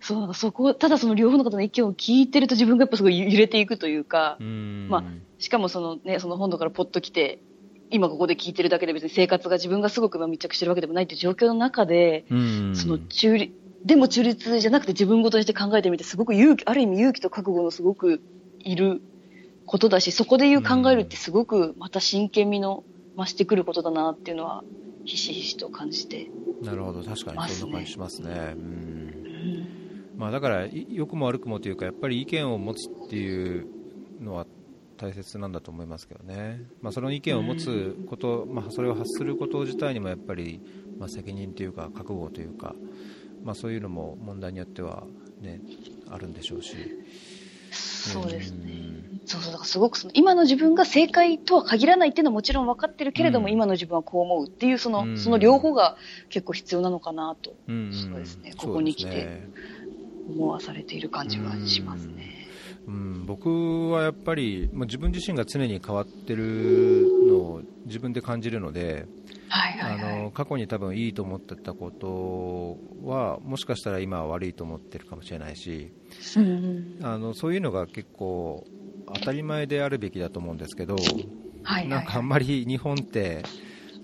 そうなんかそこ、ただその両方の方の意見を聞いてると自分がやっぱすごい揺れていくというか、うん。まあしかもそのね、その本土からポッと来て、今ここで聞いてるだけで別に生活が自分がすごく密着してるわけでもないっていう状況の中で、うん。その中立、でも中立じゃなくて自分ごとにして考えてみて、すごく勇気、ある意味勇気と覚悟のすごくいることだし、そこで言う考えるってすごくまた真剣味の増してくることだなっていうのは、ひしひしと感じて。なるほど。確かにそんな感じしますね。うん。うん。まあ、だからい良くも悪くもというかやっぱり意見を持つっていうのは大切なんだと思いますけどね、まあ、その意見を持つこと、まあ、それを発すること自体にもやっぱり、まあ、責任というか覚悟というか、まあ、そういうのも問題によっては、ね、あるんでしょうしそうですね。ねそうそう、だからすごくその、今の自分が正解とは限らないっていうのはもちろん分かってるけれども、うん。今の自分はこう思うっていう、その、うん。その両方が結構必要なのかなと、うん。そうですねここに来てそうですね。思わされている感じはしますね。うん、僕はやっぱり、まあ、自分自身が常に変わってるのを自分で感じるので、はいはいはい。あの過去に多分いいと思ってたことはもしかしたら今は悪いと思ってるかもしれないしあのそういうのが結構当たり前であるべきだと思うんですけど、はいはいなんかあんまり日本って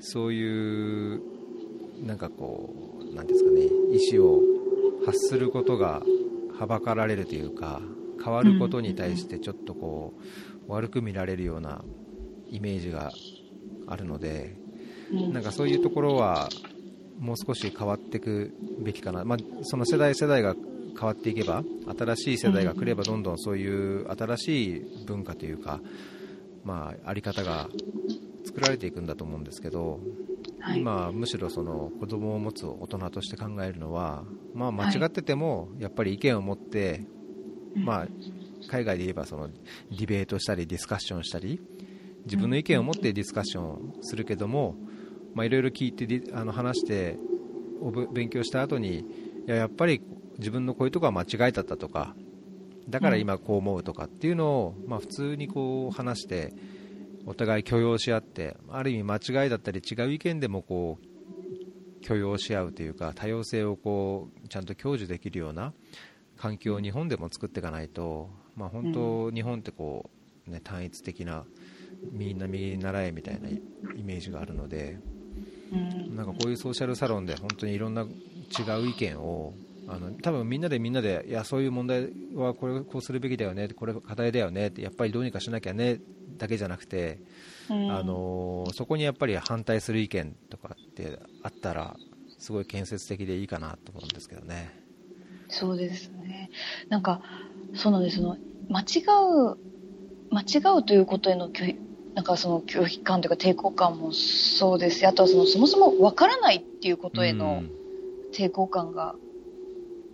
そういうなんかこうなんですかね意思を発することがはばかられるというか変わることに対してちょっとこう悪く見られるようなイメージがあるのでうん。なんかそういうところはもう少し変わっていくべきかな、まあ、その世代世代が変わっていけば新しい世代が来ればどんどんそういう新しい文化というか、まあ、あり方が作られていくんだと思うんですけど、はい。今、むしろその子供を持つ大人として考えるのは、まあ、間違っててもやっぱり意見を持って、まあ、海外で言えばそのディベートしたりディスカッションしたり自分の意見を持ってディスカッションするけどもまあいろいろ聞いてあの話しておぶ勉強した後にいややっぱり自分のこういうところは間違えだったとかだから今こう思うとかっていうのを、まあ、普通にこう話してお互い許容し合ってある意味間違いだったり違う意見でもこう許容し合うというか多様性をこうちゃんと享受できるような環境を日本でも作っていかないと、まあ、本当、日本ってこう、ね、単一的なみんな右に習えみたいなイメージがあるのでうん。なんかこういうソーシャルサロンで本当にいろんな違う意見をあの多分みんなでみんなでいやそういう問題はこれこうするべきだよねこれ課題だよねってやっぱりどうにかしなきゃねだけじゃなくて、うんあのそこにやっぱり反対する意見とかってあったらすごい建設的でいいかなと思うんですけどね。そうですね。なんか、そうなんです。その、間違う、間違うということへの拒否、なんかその拒否感というか抵抗感もそうですし、あとはその、そもそもわからないっていうことへの抵抗感が、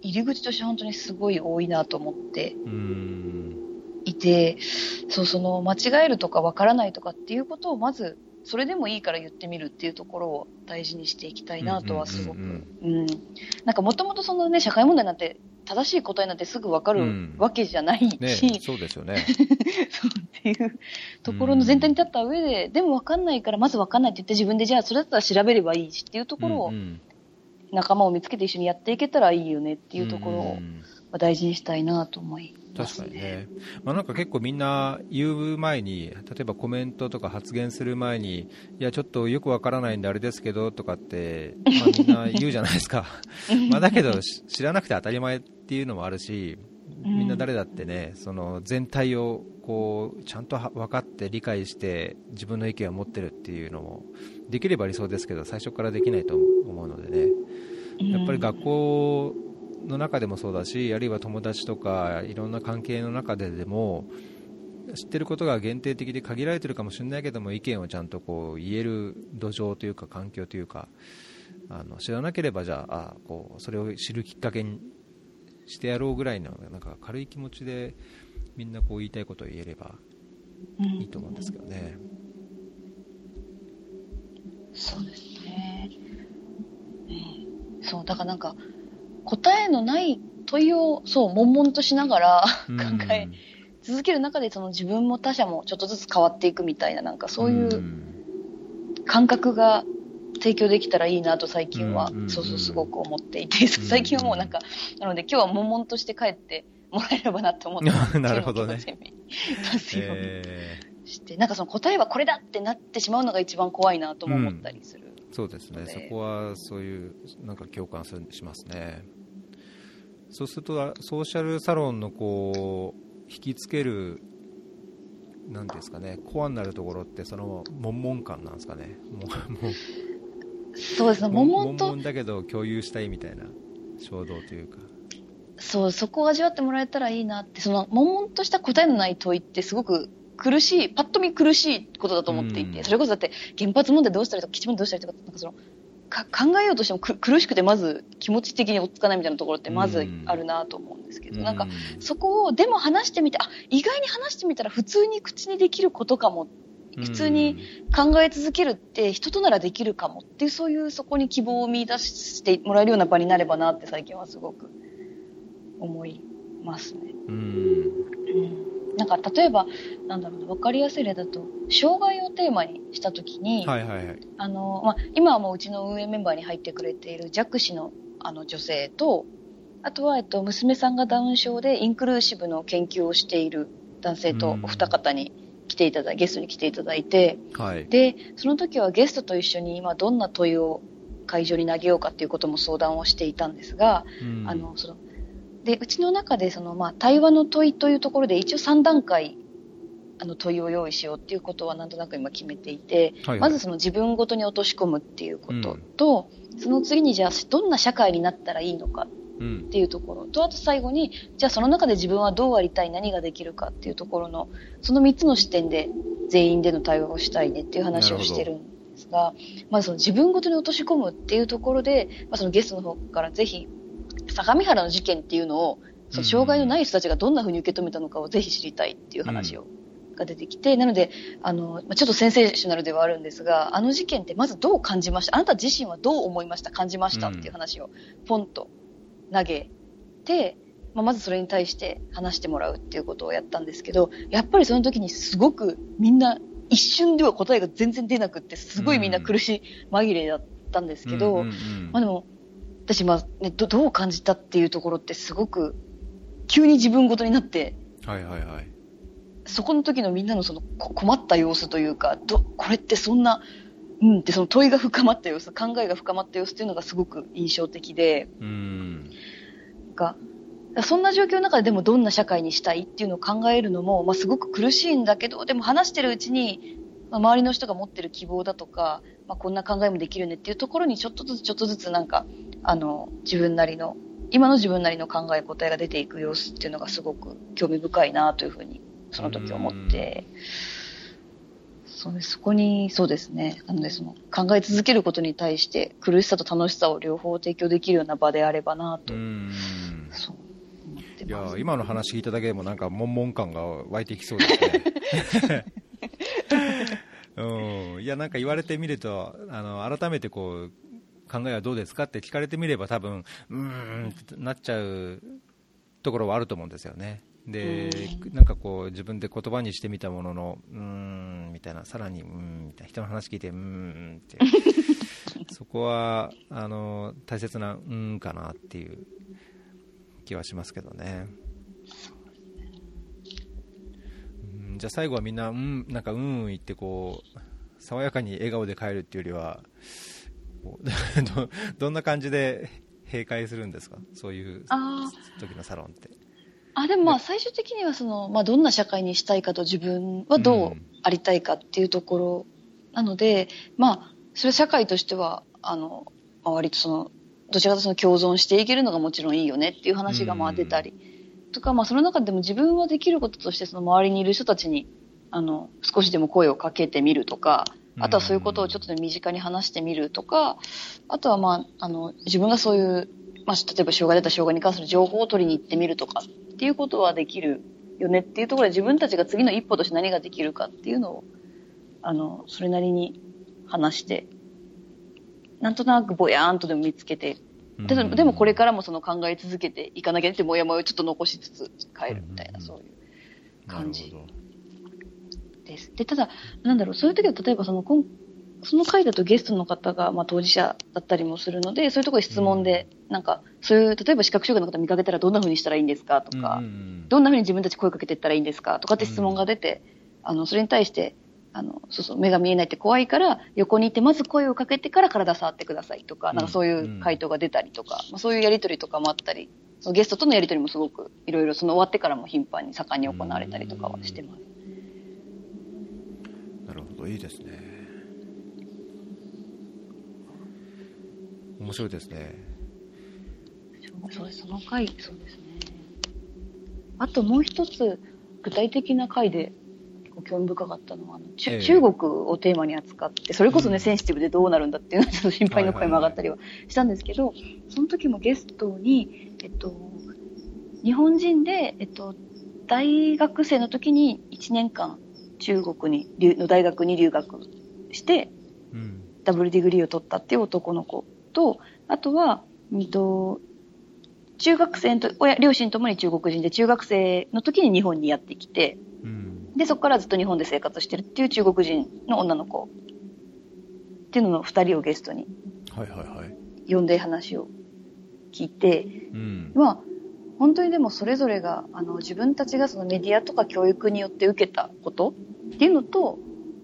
入り口として本当にすごい多いなと思ってうん。うんいて、そう、その、間違えるとかわからないとかっていうことをまず、それでもいいから言ってみるっていうところを大事にしていきたいなとはすごく、ううんんなんかもともとそのね、社会問題なんて正しい答えなんてすぐわかるうんわけじゃないし、ね、そうですよね。そうっていうところの前提に立った上で、でもわかんないからまずわかんないって言って自分でじゃあそれだったら調べればいいしっていうところをうんうん仲間を見つけて一緒にやっていけたらいいよねっていうところを大事にしたいなと思い確かにね、まあ、なんか結構みんな言う前に、例えばコメントとか発言する前に、いや、ちょっとよくわからないんであれですけどとかって、まあ、みんな言うじゃないですか、まあだけど知らなくて当たり前っていうのもあるし、みんな誰だってね、その全体をこうちゃんと分かって理解して自分の意見を持ってるっていうのもできれば理想ですけど最初からできないと思うのでねやっぱり学校の中でもそうだしあるいは友達とかいろんな関係の中ででも知ってることが限定的で限られてるかもしれないけども意見をちゃんとこう言える土壌というか環境というかあの知らなければじゃああこうそれを知るきっかけにしてやろうぐらいのなんか軽い気持ちでみんなこう言いたいことを言えればいいと思うんですけどね。うん、そうですね、え。ー、そうだからなんか答えのない問いを、そう、悶々としながら考え続ける中で、その自分も他者もちょっとずつ変わっていくみたいな、なんかそういう感覚が提供できたらいいなと最近は、そうそうすごく思っていて、最近はもうなんか、なので今日は悶々として帰ってもらえればなと思って なるほどね。出すようにして、なんかその答えはこれだってなってしまうのが一番怖いなとも思ったりする。そうですね、そこはそういうなんか共感するしますね。そうするとソーシャルサロンのこう引きつけるなんですかね。コアになるところってその悶々感なんですかね。もうそうですね。悶々とだけど共有したいみたいな衝動というか。そうそこを味わってもらえたらいいなって。その悶々とした答えのない問いってすごく苦しい、パッと見苦しいことだと思っていて、それこそだって原発問題どうしたりとか、基地問題どうしたりとか、なんかその、か考えようとしても苦しくてまず気持ち的に追っつかないみたいなところってまずあるなと思うんですけど、なんかそこをでも話してみてあ意外に話してみたら普通に口にできることかも普通に考え続けるって人とならできるかもっていうそういうそこに希望を見出してもらえるような場になればなって最近はすごく思いますね。うん、うんなんか例えば、なんだろうな、わかりやすい例だと、障害をテーマにしたときに、今はもううちの運営メンバーに入ってくれている弱視のあの女性と、あとは、えっと、娘さんがダウン症でインクルーシブの研究をしている男性とお二方に来ていただいゲストに来ていただいて、はい、で、その時はゲストと一緒に今どんな問いを会場に投げようかっていうことも相談をしていたんですが、あの、その、で、うちの中でその、まあ、対話の問いというところで一応3段階、あの問いを用意しようっていうことはなんとなく今決めていて、はいはい、まずその自分ごとに落とし込むっていうことと、うん、その次にじゃあどんな社会になったらいいのかっていうところと、あと最後に、じゃあその中で自分はどうありたい、何ができるかっていうところの、その3つの視点で全員での対話をしたいねっていう話をしてるんですが、まずその自分ごとに落とし込むっていうところで、まあ、そのゲストの方からぜひ相模原の事件っていうのを、その障害のない人たちがどんな風に受け止めたのかをぜひ知りたいっていう話を、うん、が出てきて、なので、あの、ちょっとセンセーショナルではあるんですが、あの事件ってまずどう感じました？あなた自身はどう思いました？感じましたっていう話をポンと投げて、まあ、まずそれに対して話してもらうっていうことをやったんですけど、やっぱりその時にすごくみんな一瞬では答えが全然出なくって、すごいみんな苦しい紛れだったんですけど、まあでも、私、まあ、ね、ど、どう感じたっていうところってすごく、急に自分ごとになって、はいはいはい。そこの時のみんなのその困った様子というか、ど、これってそんな、うんってその問いが深まった様子、考えが深まった様子っていうのがすごく印象的で、うん。が、そんな状況の中ででもどんな社会にしたいっていうのを考えるのも、まあ、すごく苦しいんだけど、でも話してるうちに、まあ、周りの人が持ってる希望だとか、まあ、こんな考えもできるねっていうところにちょっとずつちょっとずつなんか、あの、自分なりの、今の自分なりの考え答えが出ていく様子っていうのがすごく興味深いなというふうに、その時思って、そうです。そこに、そうですね。なので、その、考え続けることに対して、苦しさと楽しさを両方提供できるような場であればなと、そう。いや、今の話聞いただけでもなんか、悶々感が湧いてきそうですね。うん、いや、なんか言われてみると、あの、改めてこう、考えはどうですかって聞かれてみれば多分、うーんってなっちゃうところはあると思うんですよね。で、なんかこう自分で言葉にしてみたものの、うーんみたいな、さらに、うーんみたいな、人の話聞いて、うーんって、そこはあの大切な、うーんかなっていう気はしますけどね。うんじゃあ最後はみんな、うん、なんかうんうん言ってこう、爽やかに笑顔で帰るっていうよりは、どどんな感じで閉会するんですか？そういうあ時のサロンって。あ、でもまあ最終的にはその、まあどんな社会にしたいかと自分はどうありたいかっていうところなので、まあ、それは社会としては、あの、まあ割とその、どちらかというとその共存していけるのがもちろんいいよねっていう話がまあ出たり、とか、まあその中でも自分はできることとしてその周りにいる人たちに、あの、少しでも声をかけてみるとか、あとはそういうことをちょっと身近に話してみるとか、あとはまあ、あの、自分がそういう、まあ、例えば障害だったら障害に関する情報を取りに行ってみるとかっていうことはできるよねっていうところで自分たちが次の一歩として何ができるかっていうのを、あの、それなりに話して、なんとなくぼやーんとでも見つけて、でうん。でもこれからもその考え続けていかなきゃってもやもやをちょっと残しつつ帰るみたいな、うん。そういう感じなるほどです。で、ただ、なんだろう、そういう時は例えばその、こんその回だとゲストの方が、まあ、当事者だったりもするので、そういうところで質問で、なんか、そういう、例えば視覚障害の方見かけたらどんな風にしたらいいんですか？とか、うんうんどんな風に自分たち声かけていったらいいんですか？とかって質問が出て、あの、それに対して、あの、そうそう、目が見えないって怖いから、横にいてまず声をかけてから体触ってくださいとか、なんかそういう回答が出たりとか、まあ、そういうやりとりとかもあったり、そのゲストとのやりとりもすごくいろいろその終わってからも頻繁に盛んに行われたりとかはしてます。いいですね。面白いですね。そうです、その回、そうですね。あともう一つ、具体的な回で、興味深かったのは、あのええ中国をテーマに扱って、それこそね、うんセンシティブでどうなるんだっていうのはちょっと心配の声も上がったりはしたんですけど、その時もゲストに、えっと、日本人で、えっと、大学生の時に1年間中国に留の大学に留学して、うん。ダブルディグリーを取ったっていう男の子と、あとは、うんと、中学生のと、親、両親ともに中国人で、中学生の時に日本にやってきて、うん。で、そこからずっと日本で生活してるっていう中国人の女の子っていうのの二人をゲストにはいはいはい。呼んで話を聞いて、うん。まあ、本当にでもそれぞれが、あの、自分たちがそのメディアとか教育によって受けたことっていうのと、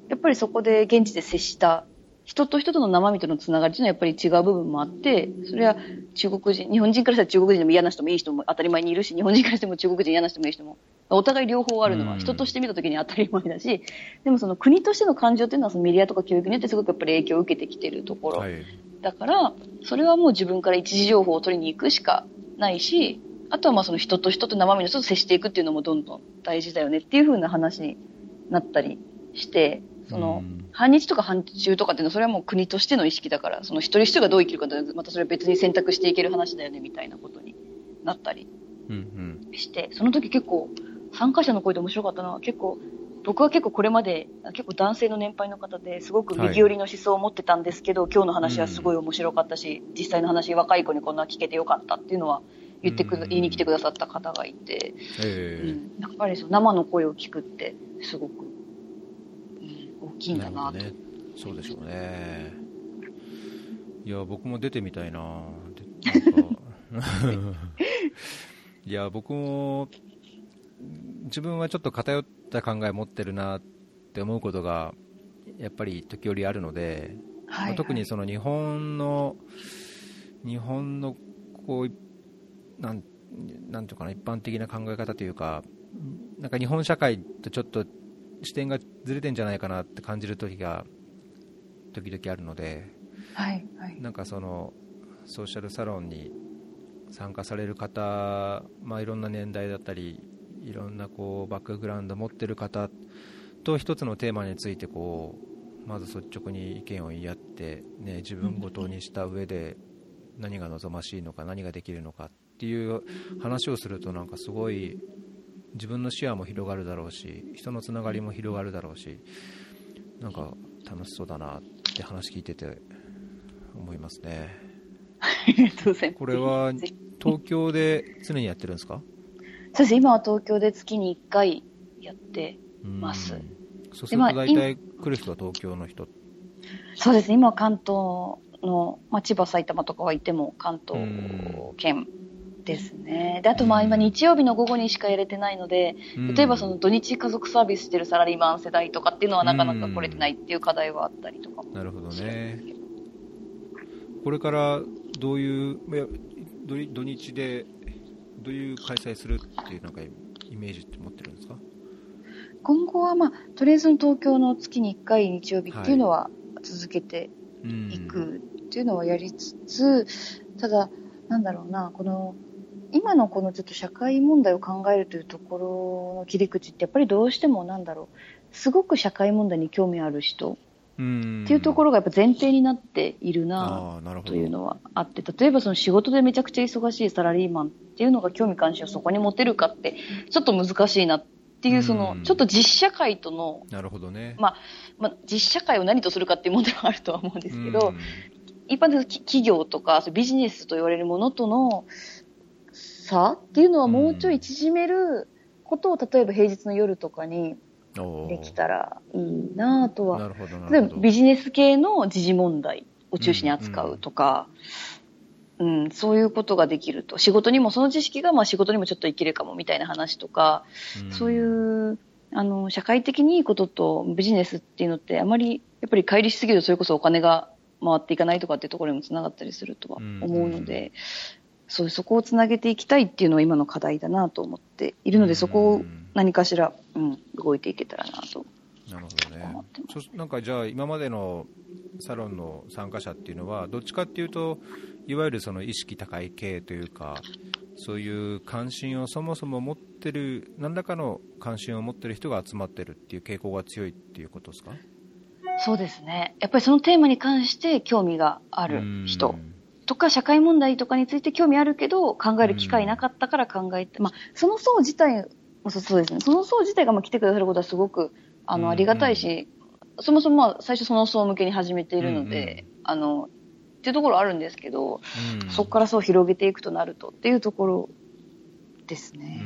やっぱりそこで現地で接した人と人との生身とのつながりっていうのはやっぱり違う部分もあって、それは中国人、日本人からしたら中国人でも嫌な人もいい人も当たり前にいるし、日本人からしても中国人嫌な人もいい人も、お互い両方あるのうんは人として見た時に当たり前だし、でもその国としての感情っていうのはそのメディアとか教育によってすごくやっぱり影響を受けてきてるところはい。だから、それはもう自分から一時情報を取りに行くしかないし、あとはまあその人と人と生身の人と接していくっていうのもどんどん大事だよねっていう風な話になったりして、そのうん、反日とか反中とかっていうのはそれはもう国としての意識だから、その一人一人がどう生きるかまたそれは別に選択していける話だよねみたいなことになったりうんうん。して、その時結構参加者の声で面白かったのは結構僕は結構これまで結構男性の年配の方ですごく右寄りの思想を持ってたんですけど、今日の話はすごい面白かったし、実際の話若い子にこんな聞けてよかったっていうのは言ってくうん言いに来てくださった方がいて、ええうんやっぱりその生の声を聞くってすごく、うん大きいんだなと。ね。そうでしょうね。いや、僕も出てみたいな。でな いや、僕も、自分はちょっと偏った考え持ってるなって思うことが、やっぱり時折あるので、はいまあ特にその日本の、日本のこうなんなんていうかな一般的な考え方というか、なんか日本社会とちょっと視点がずれてんじゃないかなって感じる時が時々あるので、はい、はい。なんかそのソーシャルサロンに参加される方、まあ、いろんな年代だったり、いろんなこうバックグラウンドを持ってる方と一つのテーマについてこうまず率直に意見を言い合って、ね、自分ごとにした上で何が望ましいのか何ができるのかっていう話をするとなんかすごい自分の視野も広がるだろうし人のつながりも広がるだろうしなんか楽しそうだなって話聞いてて思いますね。ありがとうございます。これは東京で常にやってるんですか？そうです。今は東京で月に1回やってますうんそうすると大体来る人は東京の人そうですね。今は関東の、まあ、千葉、埼玉とかはいても関東圏ですね。で、あとまあ今日曜日の午後にしかやれてないので、例えばその土日家族サービスしてるサラリーマン世代とかっていうのはなかなか来れてないっていう課題はあったりとかも。なるほどね。これからどういう、いや土日でどういう開催するっていうなんかイメージって持ってるんですか？今後はまあ、とりあえず東京の月に1回日曜日っていうのは続けていくっていうのはやりつつ、はい、ただ、なんだろうな、この、今のこのちょっと社会問題を考えるというところの切り口ってやっぱりどうしてもなんだろう、すごく社会問題に興味ある人。っていうところがやっぱ前提になっているなというのはあって、例えばその仕事でめちゃくちゃ忙しいサラリーマンっていうのが興味関心をそこに持てるかって、ちょっと難しいなっていう、その、ちょっと実社会との、なるほどね。まあ、まあ、実社会を何とするかっていう問題はあるとは思うんですけど、一般的に企業とかビジネスと言われるものとの差っていうのはもうちょい縮めることを、例えば平日の夜とかにできたらいいなとは。なるほど例えばビジネス系の時事問題を中心に扱うとか、うん、うん、そういうことができると。仕事にも、その知識がまあ仕事にもちょっと生きるかもみたいな話とか、うん、そういう、あの、社会的にいいこととビジネスっていうのってあまり、やっぱり乖離しすぎるとそれこそお金が回っていかないとかっていうところにもつながったりするとは思うので、うん、そうそこをつなげていきたいっていうのは今の課題だなと思っているので、そこを何かしら、うん、動いていけたらなと。なるほどね。なんかじゃあ今までのサロンの参加者っていうのはどっちかっていうといわゆるその意識高い系というかそういう関心をそもそも持ってる何らかの関心を持ってる人が集まってるっていう傾向が強いっていうことですか？そうですね。やっぱりそのテーマに関して興味がある人とか、社会問題とかについて興味あるけど、考える機会なかったから考えて、まあ、その層自体、そうですね。その層自体がまあ来てくださることはすごく、あの、ありがたいし、そもそもまあ最初その層向けに始めているので、あの、っていうところあるんですけど、そこからそう広げていくとなるとっていうところですね。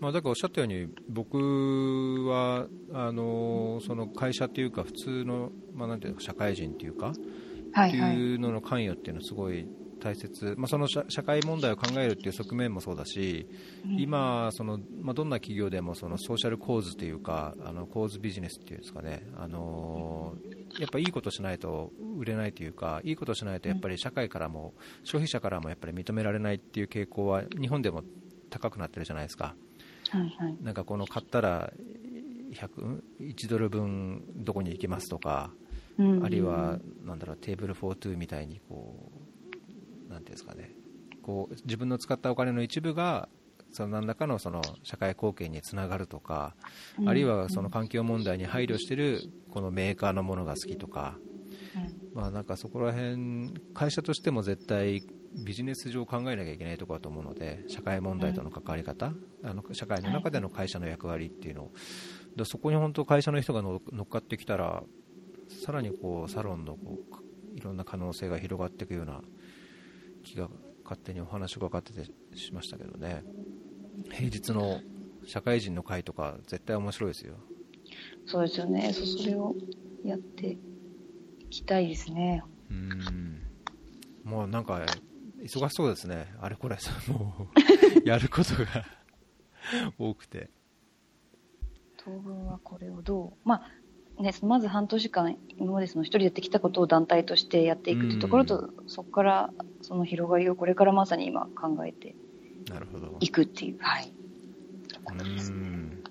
まあ、だからおっしゃったように僕はあのその会社というか普通の、まあ、なんていうか社会人というか、っていうのの関与っていうのはすごい大切、まあ、その社会問題を考えるっていう側面もそうだし、うん、今その、まあ、どんな企業でもそのソーシャル構図というかあの構図ビジネスっていうんですかね、あのやっぱいいことしないと売れないというかいいことしないとやっぱり社会からも、消費者からもやっぱり認められないっていう傾向は日本でも高くなってるじゃないですか。はいはい、なんかこの買ったら100 1ドル分どこに行きますとか、うん。うん、あるいはなんだろうテーブルフォートゥーみたいにこうなんていうんですかね。こう自分の使ったお金の一部がその何らかのその社会貢献につながるとか、あるいはその環境問題に配慮しているこのメーカーのものが好きとか、まあ、なんかそこら辺会社としても絶対ビジネス上考えなきゃいけないところだと思うので社会問題との関わり方、あの社会の中での会社の役割っていうのを、だそこに本当会社の人が乗っかってきたらさらにこうサロンのこういろんな可能性が広がっていくような気が勝手にお話がかっててしましたけどね。平日の社会人の会とか絶対面白いですよ。そうですよね。そそれをやっていきたいですね。うん。もうなんか忙しそうですね、あれこれ、もう やることが多くて。当分はこれをどう、まあね、まず半年間、今までその一人でやってきたことを団体としてやっていくというところと、そこからその広がりをこれからまさに今考えていくっていう、はい、うん。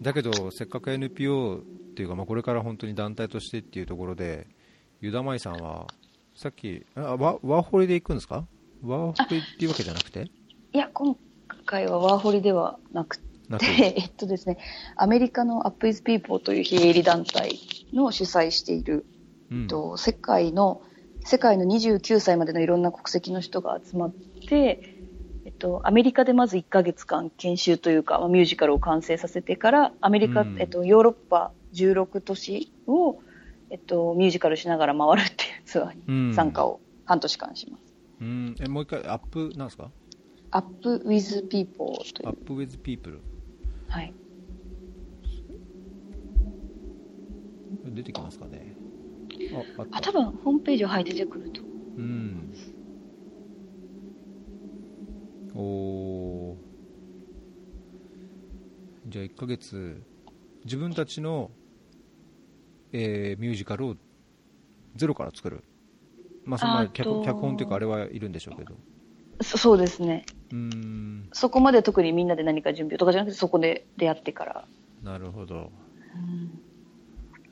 だけど、せっかく NPO っていうか、まあ、これから本当に団体としてっていうところで、ユダマイさんはさっき、あワワーホリで行くんですか？ワーホリっていうわけじゃなくて？いや、今回はワーホリではなくて、えっとですね、アメリカの Up is People という非営利団体の主催している、うん、と世界の、世界の29歳までのいろんな国籍の人が集まって、えっと、アメリカでまず1ヶ月間研修というか、まあ、ミュージカルを完成させてから、アメリカ、うん、えっと、ヨーロッパ16都市を、えっと、ミュージカルしながら回るっていうツアーに参加を半年間します。うん、えもう一回、アップなんですか？アップウィズピーポーという。 Up with People はい。出てきますかねあ、あ多分ホームページは、はい、出てくると。うん。おーじゃあ1ヶ月自分たちの、えーミュージカルをゼロから作るまあそんな脚脚本っていうかあれはいるんでしょうけどそそうですね。うーんそこまで特にみんなで何か準備とかじゃなくて、そこで出会ってから。なるほど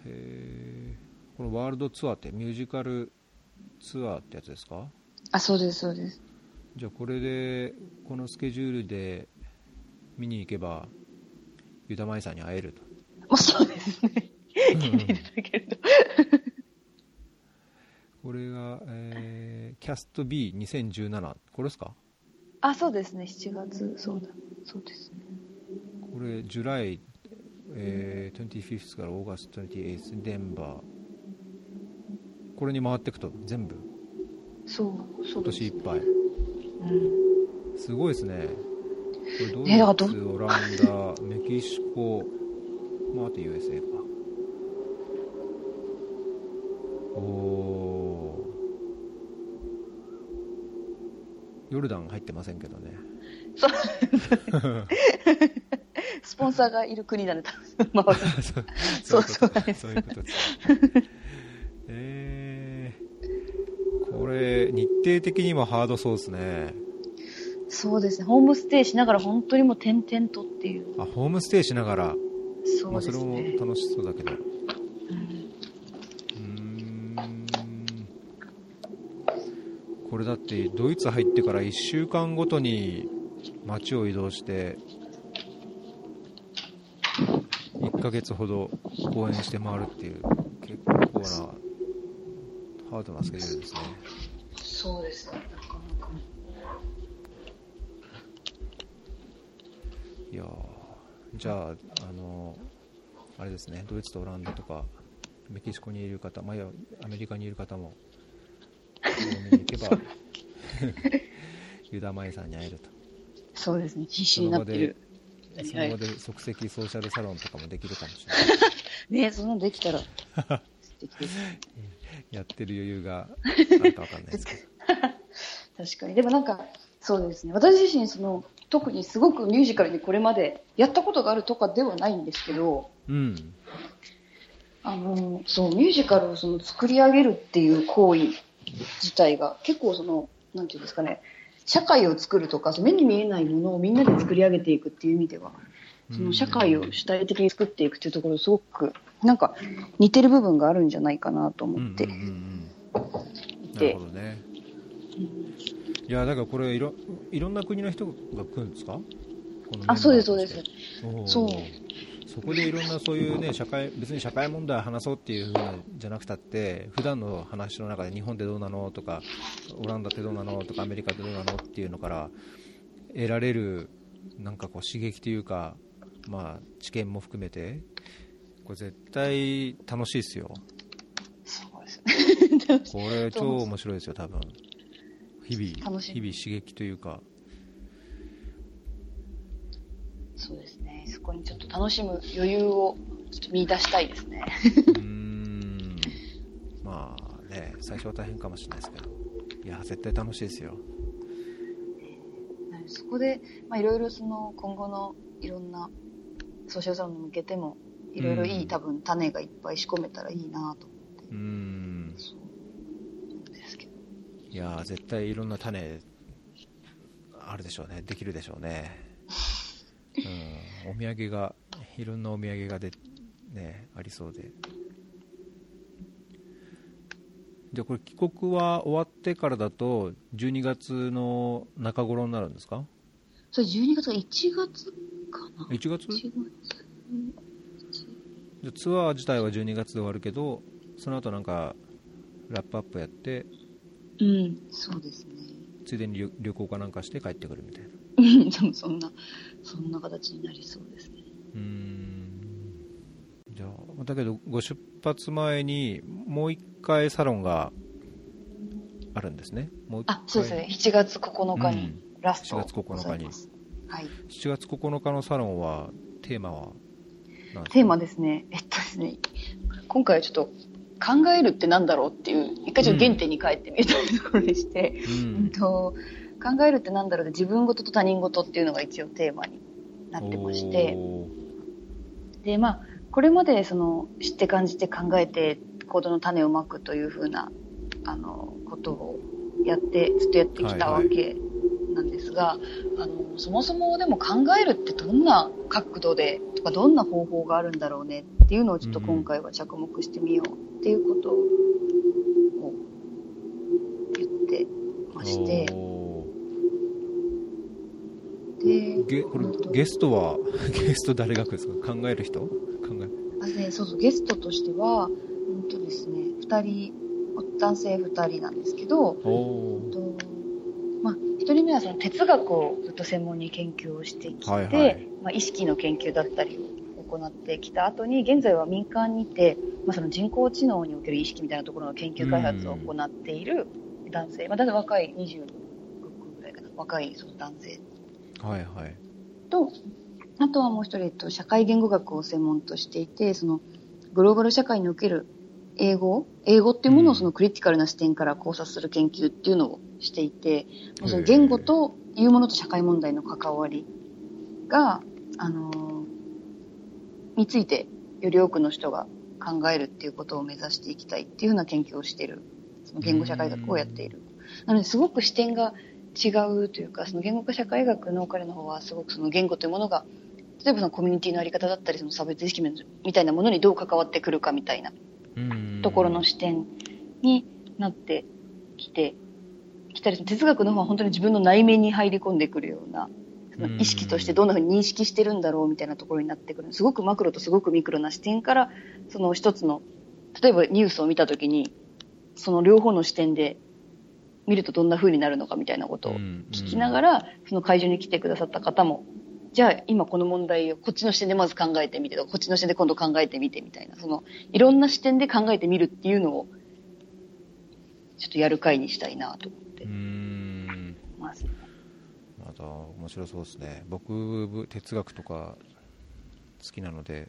へえこのワールドツアーってミュージカルツアーってやつですか？あ、そうです、そうです。じゃあこれでこのスケジュールで見に行けばユダマイさんに会えるとまあ、そうですね。聞いていただけると。これが、えーキャスト B2017 これですか？あ、そうですね、7月、そうだ。そうですね。これジュライ、えー、25からオーガスト28デンバーこれに回っていくと全部？そう、そ今うです。年いっぱい。うん。すごいですね。これドイツ、オランダメキシコまああと USA か。おおヨルダン入ってませんけどねそう。スポンサーがいる国なんで、多分。そうそうそういうことです。えー、これ、日程的にもハードそうですね。そうですね、ホームステイしながら本当にもう点々とっていう。あ、ホームステイしながら、そまあ、それもうですね。楽しそうだけど。うんうーん。これだって、ドイツ入ってから1週間ごとに街を移動して、1ヶ月ほど公演して回るっていう、結構なハードなスケジュールですね。そうですね、なかなか。いやーじゃあ、あのあれですね、ドイツとオランダとか、メキシコにいる方、まあ、いやアメリカにいる方も、見に行けば、ユダマイさんに会えると。そう。ですね、必死になってる。その場で即席ソーシャルサロンとかもできるかもしれない。ねそんなのできたら。やってる余裕があるかわかんないですけど。確かに。でもなんか、そう。ですね。私自身、その、特にすごくミュージカルにこれまでやったことがあるとかではないんですけど、う。ん。あの、そう、ミュージカルをその作り上げるっていう。行為自体が結構その、なんていうんですかね、社会を作るとか、目に見えないものをみんなで作り上げていくっていう意味では、その社会を主体的に作っていくっていうところすごく、なんか似てる部分があるんじゃないかなとうんうん思ってうんうん。なでるほどね。いや、だからこれいろ、いろんな国の人が来るんですか？あ、そうです、そうです。そうそこでいろんなそういうね社会別に社会問題を話そうっていう風なじゃなくたって普段の話の中で日本ってどうなのとかオランダってどうなのとかアメリカってどうなのっていうのから得られるなんかこう刺激というかまあ知見も含めてこれ絶対楽しいです よ。これ超面白いですよ多分。日々日々刺激というかそうですね。そこにちょっと楽しむ余裕をちょっと見出したいですね。うーん。まあね最初は大変かもしれないですけど。いや絶対楽しいですよ。そこで、まあ、いろいろその今後のいろんなソーシャルサロンに向けてもいろいろいい、うん。多分種がいっぱい仕込めたらいいなと。思ってう。ーんそうですけど。いやー絶対いろんな種あるでしょうね。できるでしょうね、うん、お土産がいろんなお土産がで、ね、ありそうで。じゃあこれ帰国は終わってからだと12月の中頃になるんですか？それ12月か1月かな。1月？1月。じゃあツアー自体は12月で終わるけどその後なんかラップアップやってうんそうですね。ついでに旅旅行かなんかして帰ってくるみたいな。うんでもそんなそんな形になりそうですね。うーん。じゃあだけどご出発前にもう一回サロンがあるんですね。もうあそうですね。7月9日にうん。ラスト7月9日に。はい。7月9日のサロンはテーマはテーマですね。えっとですね今回はちょっと考えるってなんだろうっていう一回ちょっと原点に帰ってみたいなところでして、ううんんと考えるってなんだろうで自分事と他人事っていうのが一応テーマになってまして、で、まあ、これまでその知って感じて考えて行動の種をまくというふうな、あの、ことをやって、ずっとやってきたわけなんですが、あの、そもそもでも考えるってどんな角度で、とかどんな方法があるんだろうねっていうのをちょっと今回は着目してみようっていうことを言ってまして、おでー、ゲこれゲストは ゲスト誰が来るんですか？考える人？考え。あね、そうそう、ゲストとしては、うんとですね、二人、男性二人なんですけど、おー。とまあ、一人目はその哲学をずっと専門に研究をしてきて、はいはい。まあ、意識の研究だったりを行ってきた後に、現在は民間にて、まあ、その人工知能における意識みたいなところの研究開発を行っている男性、まあ、だんだん若い26ぐらいかな、若いその男性はいはい。と、あとはもう一人、えっと、社会言語学を専門としていて、その、グローバル社会における英語英語っていうものをそのクリティカルな視点から考察する研究っていうのをしていて、もうその言語というものと社会問題の関わりが、あのーについてより多くの人が考えるっていうことを目指していきたいっていうような研究をしている、その言語社会学をやっている。なので、すごく視点が違うというか、その言語化社会学の彼の方はすごくその言語というものが、例えばそのコミュニティのあり方だったり、その差別意識みたいなものにどう関わってくるかみたいなうんところの視点になってきて、きたり、哲学の方は本当に自分の内面に入り込んでくるような、その意識としてどんな風に認識してるんだろうみたいなところになってくる。すごくマクロとすごくミクロな視点から、その一つの、例えばニュースを見たときに、その両方の視点で見るとどんな風になるのかみたいなことを聞きながら、その会場に来てくださった方も、じゃあ今この問題をこっちの視点でまず考えてみてこっちの視点で今度考えてみてみたいな、そのいろんな視点で考えてみるっていうのを、ちょっとやる会にしたいなと思ってます。また面白そうですね。僕哲学とか好きなので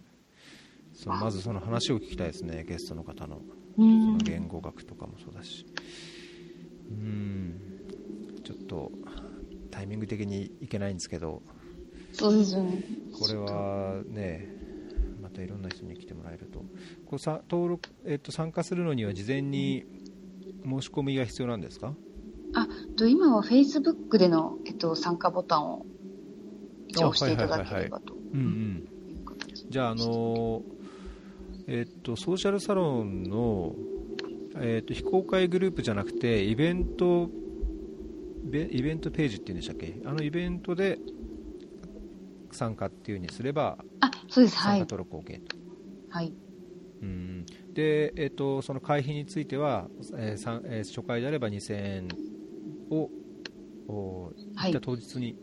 そのまずその話を聞きたいですね。ゲストの方の。うそんの。言語学とかもそうだしうーん。ちょっとタイミング的にいけないんですけど。そうですよね。これはねまたいろんな人に来てもらえると。こうさ登録、えっと、参加するのには事前に申し込みが必要なんですか？あ、と今は Facebook での、えっと、参加ボタンを一応押していただければと。うんうん。いう形じゃあ、あのえっと、ソーシャルサロンの、えっと、非公開グループじゃなくてイベントベイベントページっていうんでしたっけ？あのイベントで参加っていう風にすればあ、そうです。はい。参加登録 OK と、はい。うんで、えっと、その会費については、えーさんえー初回であれば2000円を、おはい当日に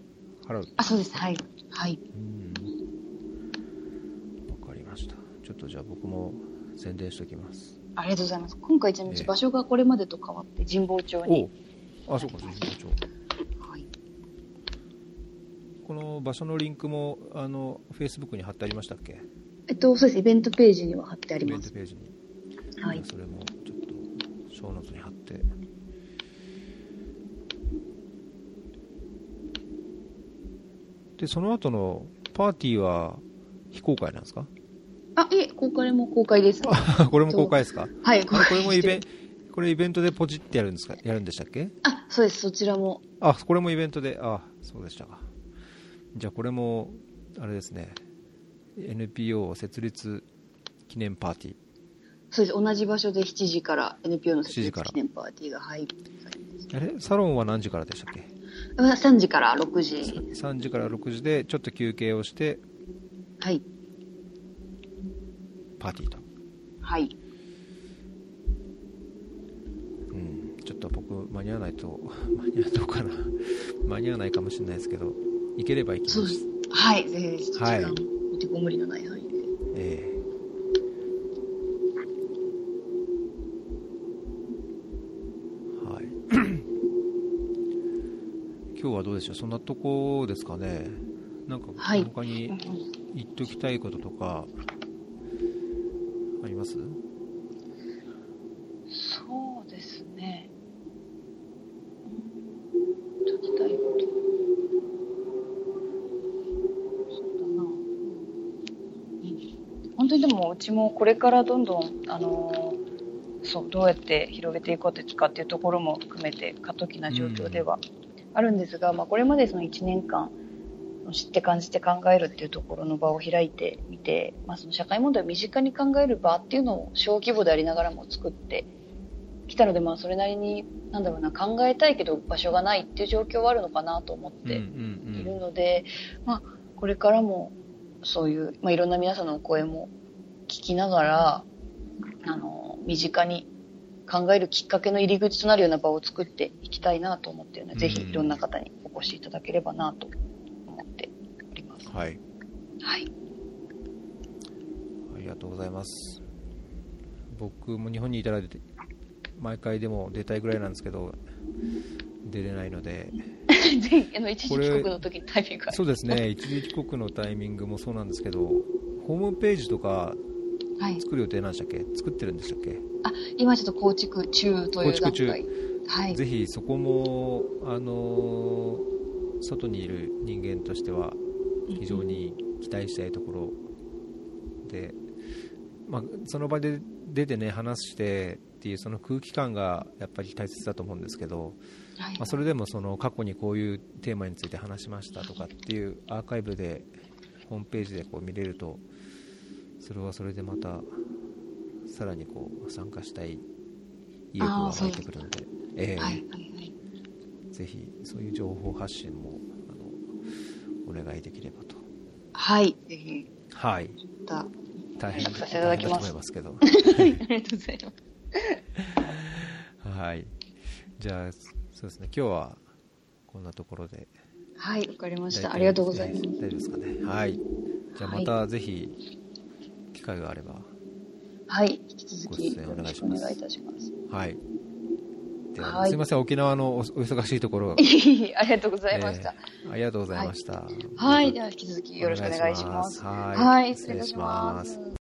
払うあ、そうです。はい。はい。うんわかりましたちょっとじゃあ僕も宣伝しておきますありがとうございます。今回ちなみええに場所がこれまでと変わって神保町に。おあそうか神保町はい。この場所のリンクもあの Facebook に貼ってありましたっけ？えっと、そうです。イベントページには貼ってあイベントります。ページに、はい。それもちょっとショーノートに貼ってでその後のパーティーは非公開なんですか？公開も公開です。あ これも公開ですか？はい、公これもイベンこれイベントでポチってやるんですか？やるんでしたっけあ、そうです。そちらも。あこれもイベントであそうでしたかじゃあこれもあれですね NPO 設立記念パーティーそうです。同じ場所で7時から NPO の設7時から立記念パーティーが、はい。あれ？サロンは何時からでしたっけ？あ3時から6時。3時から6時でちょっと休憩をしてはい。パーティーと、はい。うん、ちょっと僕間に合わないと 間に合うかな。間に合わないかもしれないですけど行ければ行きます。そうです。はい。ぜひ、時はい。間、お手こ無理のない範囲で。ええ。はい。今日はどうでしょう？そんなとこですかね。なんかはい。他に言っておきたいこととかあります？そうですね。うん、本当にでもうちもこれからどんどん、あのそうどうやって広げていこうかっていうところも含めて過渡期な状況ではあるんですが、うん、まあ、これまでその1年間知って感じて考えるっていうところの場を開いてみて、まあ、その社会問題を身近に考える場っていうのを小規模でありながらも作ってきたので、まあ、それなりになんだろうな考えたいけど場所がないっていう状況はあるのかなと思っているので、まあ、これからもそういう、まあ、いろんな皆さんのお声も聞きながらあの身近に考えるきっかけの入り口となるような場を作っていきたいなと思っているので、ぜひいろんな方にお越しいただければなと。はい。はい。ありがとうございます。僕も日本にいたら毎回でも出たいぐらいなんですけど、出れないので、あの一時帰国の時タイミングそうですね、一時帰国のタイミングもそうなんですけど、ホームページとか作る予定なんでしたっけ、はい、作ってるんでしたっけ？あ今ちょっと構築中という段階。はい、ぜひそこも、あの外にいる人間としては非常に期待したいところで、まあ、その場で出てね話してっていうその空気感がやっぱり大切だと思うんですけど、はい。まあ、それでもその過去にこういうテーマについて話しましたとかっていうアーカイブでホームページでこう見れるとそれはそれでまたさらにこう参加したい意欲が湧いてくるので、えー、はいはいはい、ぜひそういう情報発信もお願いできればと。はい、ぜひ。はい。大変させていただきます。ますけど。ありがとうございます。はい。じゃあ、そうですね、今日はこんなところで。はい、わかりました。ありがとうございます。大丈夫ですかね。はい。じゃあまたぜひ、機会があれば。はい、引き続きよろしくお願いいたします。はい。では、はい、すみません、沖縄のお忙しいところ。ありがとうございました、えー、ありがとうございました。はい、はい、では引き続きよろしくお願いします。はい、失礼します。